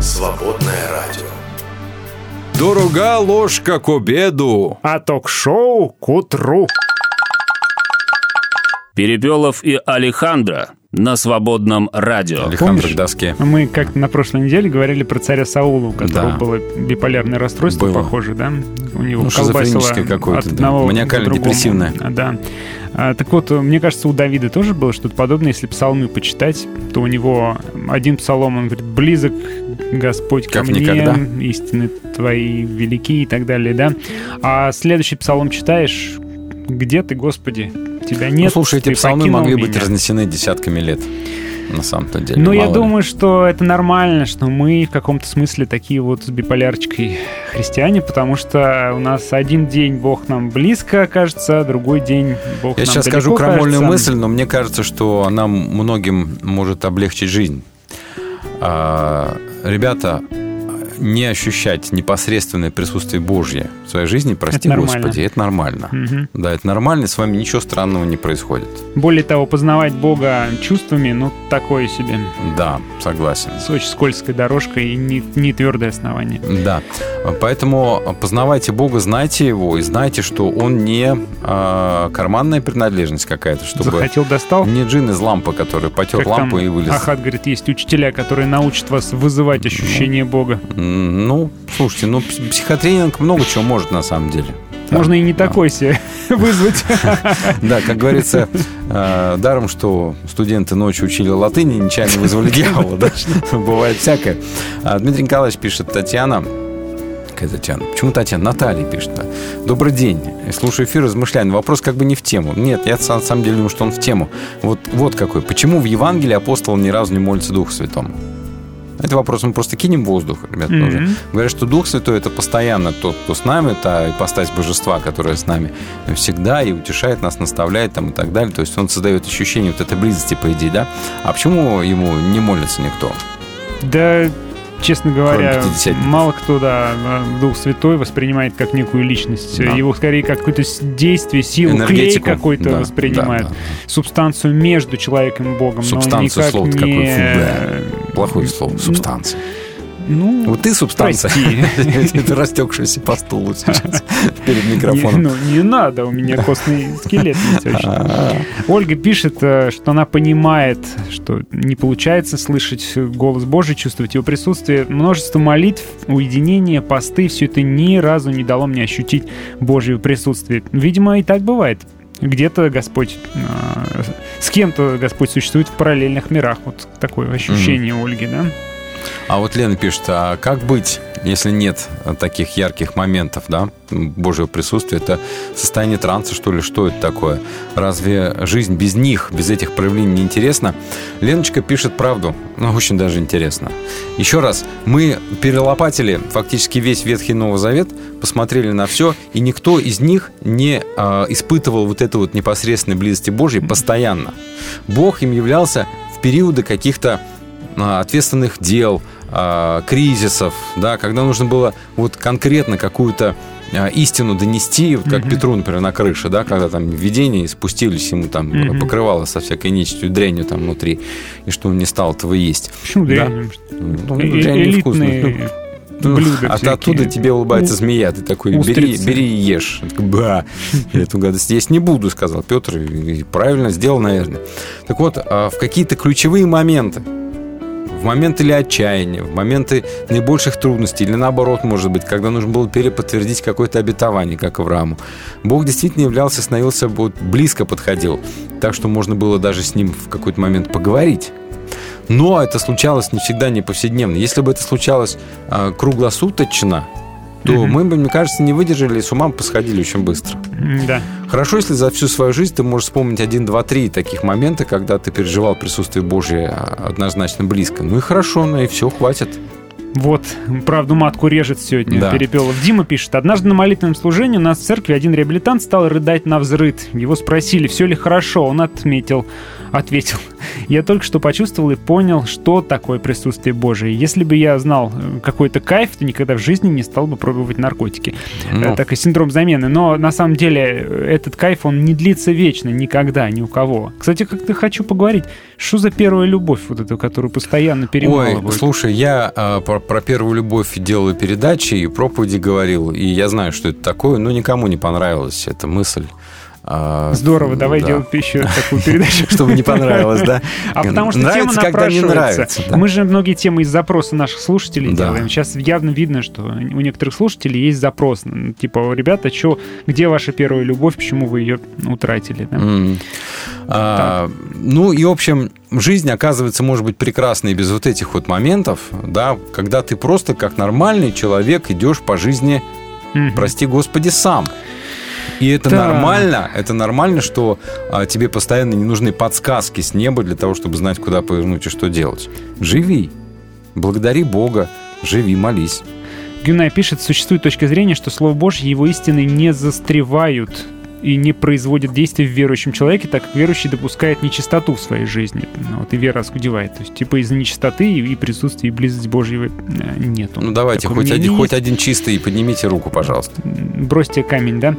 Свободное радио. Дорога ложка к обеду, а ток-шоу к утру. Перепелов и Алехандро на свободном радио. Александр Помнишь, к доске. Мы как на прошлой неделе говорили про царя Саула, у которого да. было биполярное расстройство, было. похоже, да? У него ну, колбасило от да. одного Маниакально-депрессивное. Да. А, так вот, мне кажется, у Давида тоже было что-то подобное. Если псалмы почитать, то у него один псалом, он говорит, близок Господь ко мне, никогда. истины твои велики и так далее, да. А следующий псалом читаешь, где ты, Господи? Тебя нет. Ну, слушай, эти псалмы могли меня. быть разнесены десятками лет на самом-то деле. Ну, я ли. думаю, что это нормально, что мы в каком-то смысле такие вот с биполярчикой христиане, потому что у нас один день Бог нам близко кажется, а другой день Бог Я нам сейчас далеко скажу крамольную кажется. мысль, но мне кажется, что она многим может облегчить жизнь. А, Ребята, не ощущать непосредственное присутствие Божье в своей жизни, прости Это. Господи, это нормально. Мгм. Да, это нормально, с вами ничего странного не происходит. Более того, познавать Бога чувствами, ну, такое себе. Да, согласен. С очень скользкой дорожкой и не, не твердое основание. Да, поэтому познавайте Бога, знайте Его и знайте, что Он не а, карманная принадлежность какая-то, чтобы Захотел, достал. не джин из лампы, который потер Как лампу и вылез. Ахат говорит, есть учителя, которые научат вас вызывать ощущение Бога. Ну, слушайте, ну пс- психотренинг много чего может на самом деле. Можно и не такой себе вызвать. Да, как говорится, э, даром, что студенты ночью учили латыни, нечаянно вызвали дьявола? Бывает всякое. А Дмитрий Николаевич пишет, Татьяна, Какая Татьяна? Почему Татьяна? Наталья пишет. Добрый день. Слушаю эфир, размышляю. Но вопрос как бы не в тему. Нет, я на самом деле думаю, что он в тему. Вот, вот какой. Почему в Евангелии апостол ни разу не молится Духу Святому? Это вопрос мы просто кинем в воздух, ребят, Мгм. тоже. Говорят, что Дух Святой это постоянно тот, кто с нами, это ипостась божества, которая с нами всегда и утешает нас, наставляет там и так далее. То есть он создает ощущение вот этой близости, по идее, да? А почему ему не молится никто? Да, честно говоря, мало кто, да, Дух Святой воспринимает как некую личность. Да. Его скорее как какое-то действие, силу, клей Энергетику. какой-то Да, воспринимает. да, да. Субстанцию между человеком и Богом. Субстанцию слово не... какое фу, да. Плохое слово. Субстанция. Ну, Вот ты субстанция. Ты растекшийся по стулу сейчас перед микрофоном. ну, не надо, у меня костный скелет есть очень. Ольга пишет, э, что она понимает, что не получается слышать голос Божий, чувствовать его присутствие. Множество молитв, уединение, посты, все это ни разу не дало мне ощутить Божье присутствие. Видимо, и так бывает. Где-то Господь, э, с кем-то Господь существует в параллельных мирах. Вот такое ощущение Ольги, да? А вот Лена пишет, а как быть, если нет таких ярких моментов, да, Божьего присутствия? Это состояние транса, что ли? Что это такое? Разве жизнь без них, без этих проявлений не интересна? Леночка пишет правду, ну, очень даже интересно. Еще раз, мы перелопатили фактически весь Ветхий Новый Завет, посмотрели на все, и никто из них не а, испытывал вот этой вот непосредственной близости Божьей постоянно. Бог им являлся в периоды каких-то ответственных дел, а, кризисов, да, когда нужно было вот конкретно какую-то а, истину донести, вот как Мгм. Петру, например, на крыше, да, когда там видения спустились ему там Мгм. покрывало со всякой нечистью, дрянью там внутри, и что он не стал этого есть. Почему Да. дрянь? Ну, Э- дрянь невкусная. Элитные Ну, блюда а всякие. оттуда тебе улыбается змея. Ты такой, бери, бери и ешь. Я такой, Ба, я эту гадость есть не буду, сказал Петр. И и правильно сделал, наверное. Так вот, а в какие-то ключевые моменты, в моменты или отчаяния, в моменты наибольших трудностей, или наоборот, может быть, когда нужно было переподтвердить какое-то обетование, как Аврааму, Бог действительно являлся, становился, вот, близко подходил, так что можно было даже с ним в какой-то момент поговорить. Но это случалось не всегда не повседневно. Если бы это случалось а, круглосуточно, то Мгм. мы бы, мне кажется, не выдержали и с ума посходили очень быстро. Да. Хорошо, если за всю свою жизнь ты можешь вспомнить один, два, три таких момента, когда ты переживал присутствие Божье однозначно близко. Ну и хорошо, ну и все, хватит. Вот, правду матку режет сегодня, Да. Перепелов. Дима пишет. Однажды на молитвенном служении у нас в церкви один реабилитант стал рыдать на взрыд. Его спросили, все ли хорошо. Он отметил, ответил. Я только что почувствовал и понял, что такое присутствие Божие. Если бы я знал э, какой-то кайф, то никогда в жизни не стал бы пробовать наркотики. Ну. Э, Так и синдром замены. Но на самом деле э, этот кайф, он не длится вечно, никогда, ни у кого. Кстати, как-то хочу поговорить, что за первая любовь вот эту, которую постоянно Ой, перемалывают? слушай, я а, про, про первую любовь делаю передачи и проповеди говорил, и я знаю, что это такое, но никому не понравилась эта мысль. А, Здорово, давай да. делать еще такую передачу. Чтобы не понравилось, да? А потому что Нравится, тема когда не нравится, да. Мы же многие темы из запроса наших слушателей Да. делаем. Сейчас явно видно, что у некоторых слушателей есть запрос. Типа, ребята, чё, где ваша первая любовь, почему вы ее утратили? да? М. А, ну и, в общем, жизнь, оказывается, может быть прекрасной без вот этих вот моментов, да, когда ты просто как нормальный человек идешь по жизни, Мгм. прости господи, сам. И это Так. нормально, это нормально, что а, тебе постоянно не нужны подсказки с неба для того, чтобы знать, куда повернуть и что делать. Живи, благодари Бога, живи, молись. Гюнай пишет, существует точка зрения, что Слово Божье и его истины не застревают и не производят действий в верующем человеке, так как верующий допускает нечистоту в своей жизни. Ну, Вот, и вера оскудевает. То есть, типа, из-за нечистоты и, и присутствия, и близости Божьей э, нету. Ну давайте, Такое хоть один, есть. хоть один чистый, поднимите руку, пожалуйста. Бросьте камень, да?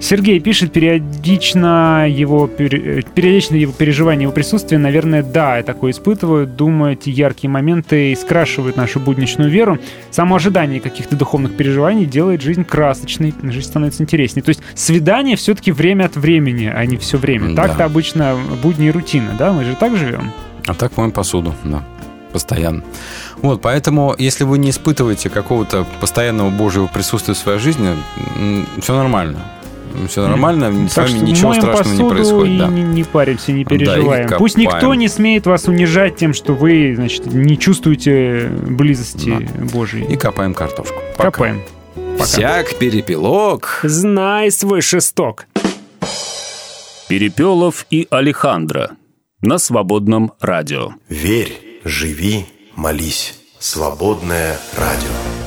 Сергей пишет, периодично его, э, периодично его переживания, его присутствие, наверное, да, я такое испытываю. Думаю, эти яркие моменты скрашивают нашу будничную веру. Само ожидание каких-то духовных переживаний делает жизнь красочной, жизнь становится интереснее. То есть свидание все-таки время от времени, а не все время. Да. Так-то обычно будни и рутина, да? Мы же так живем. А так моем посуду, да, постоянно. Вот, поэтому, если вы не испытываете какого-то постоянного Божьего присутствия в своей жизни, все нормально. Все нормально, с Так вами что ничего моем страшного не происходит. И Да. не, не паримся, не Да, переживаем. Пусть копаем. никто не смеет вас унижать тем, что вы, значит, не чувствуете близости Божьей. И копаем картошку. Копаем. Всяк перепелок. Знай свой шесток. Перепелов и Алехандро на свободном радио. Верь, живи, молись. Свободное радио.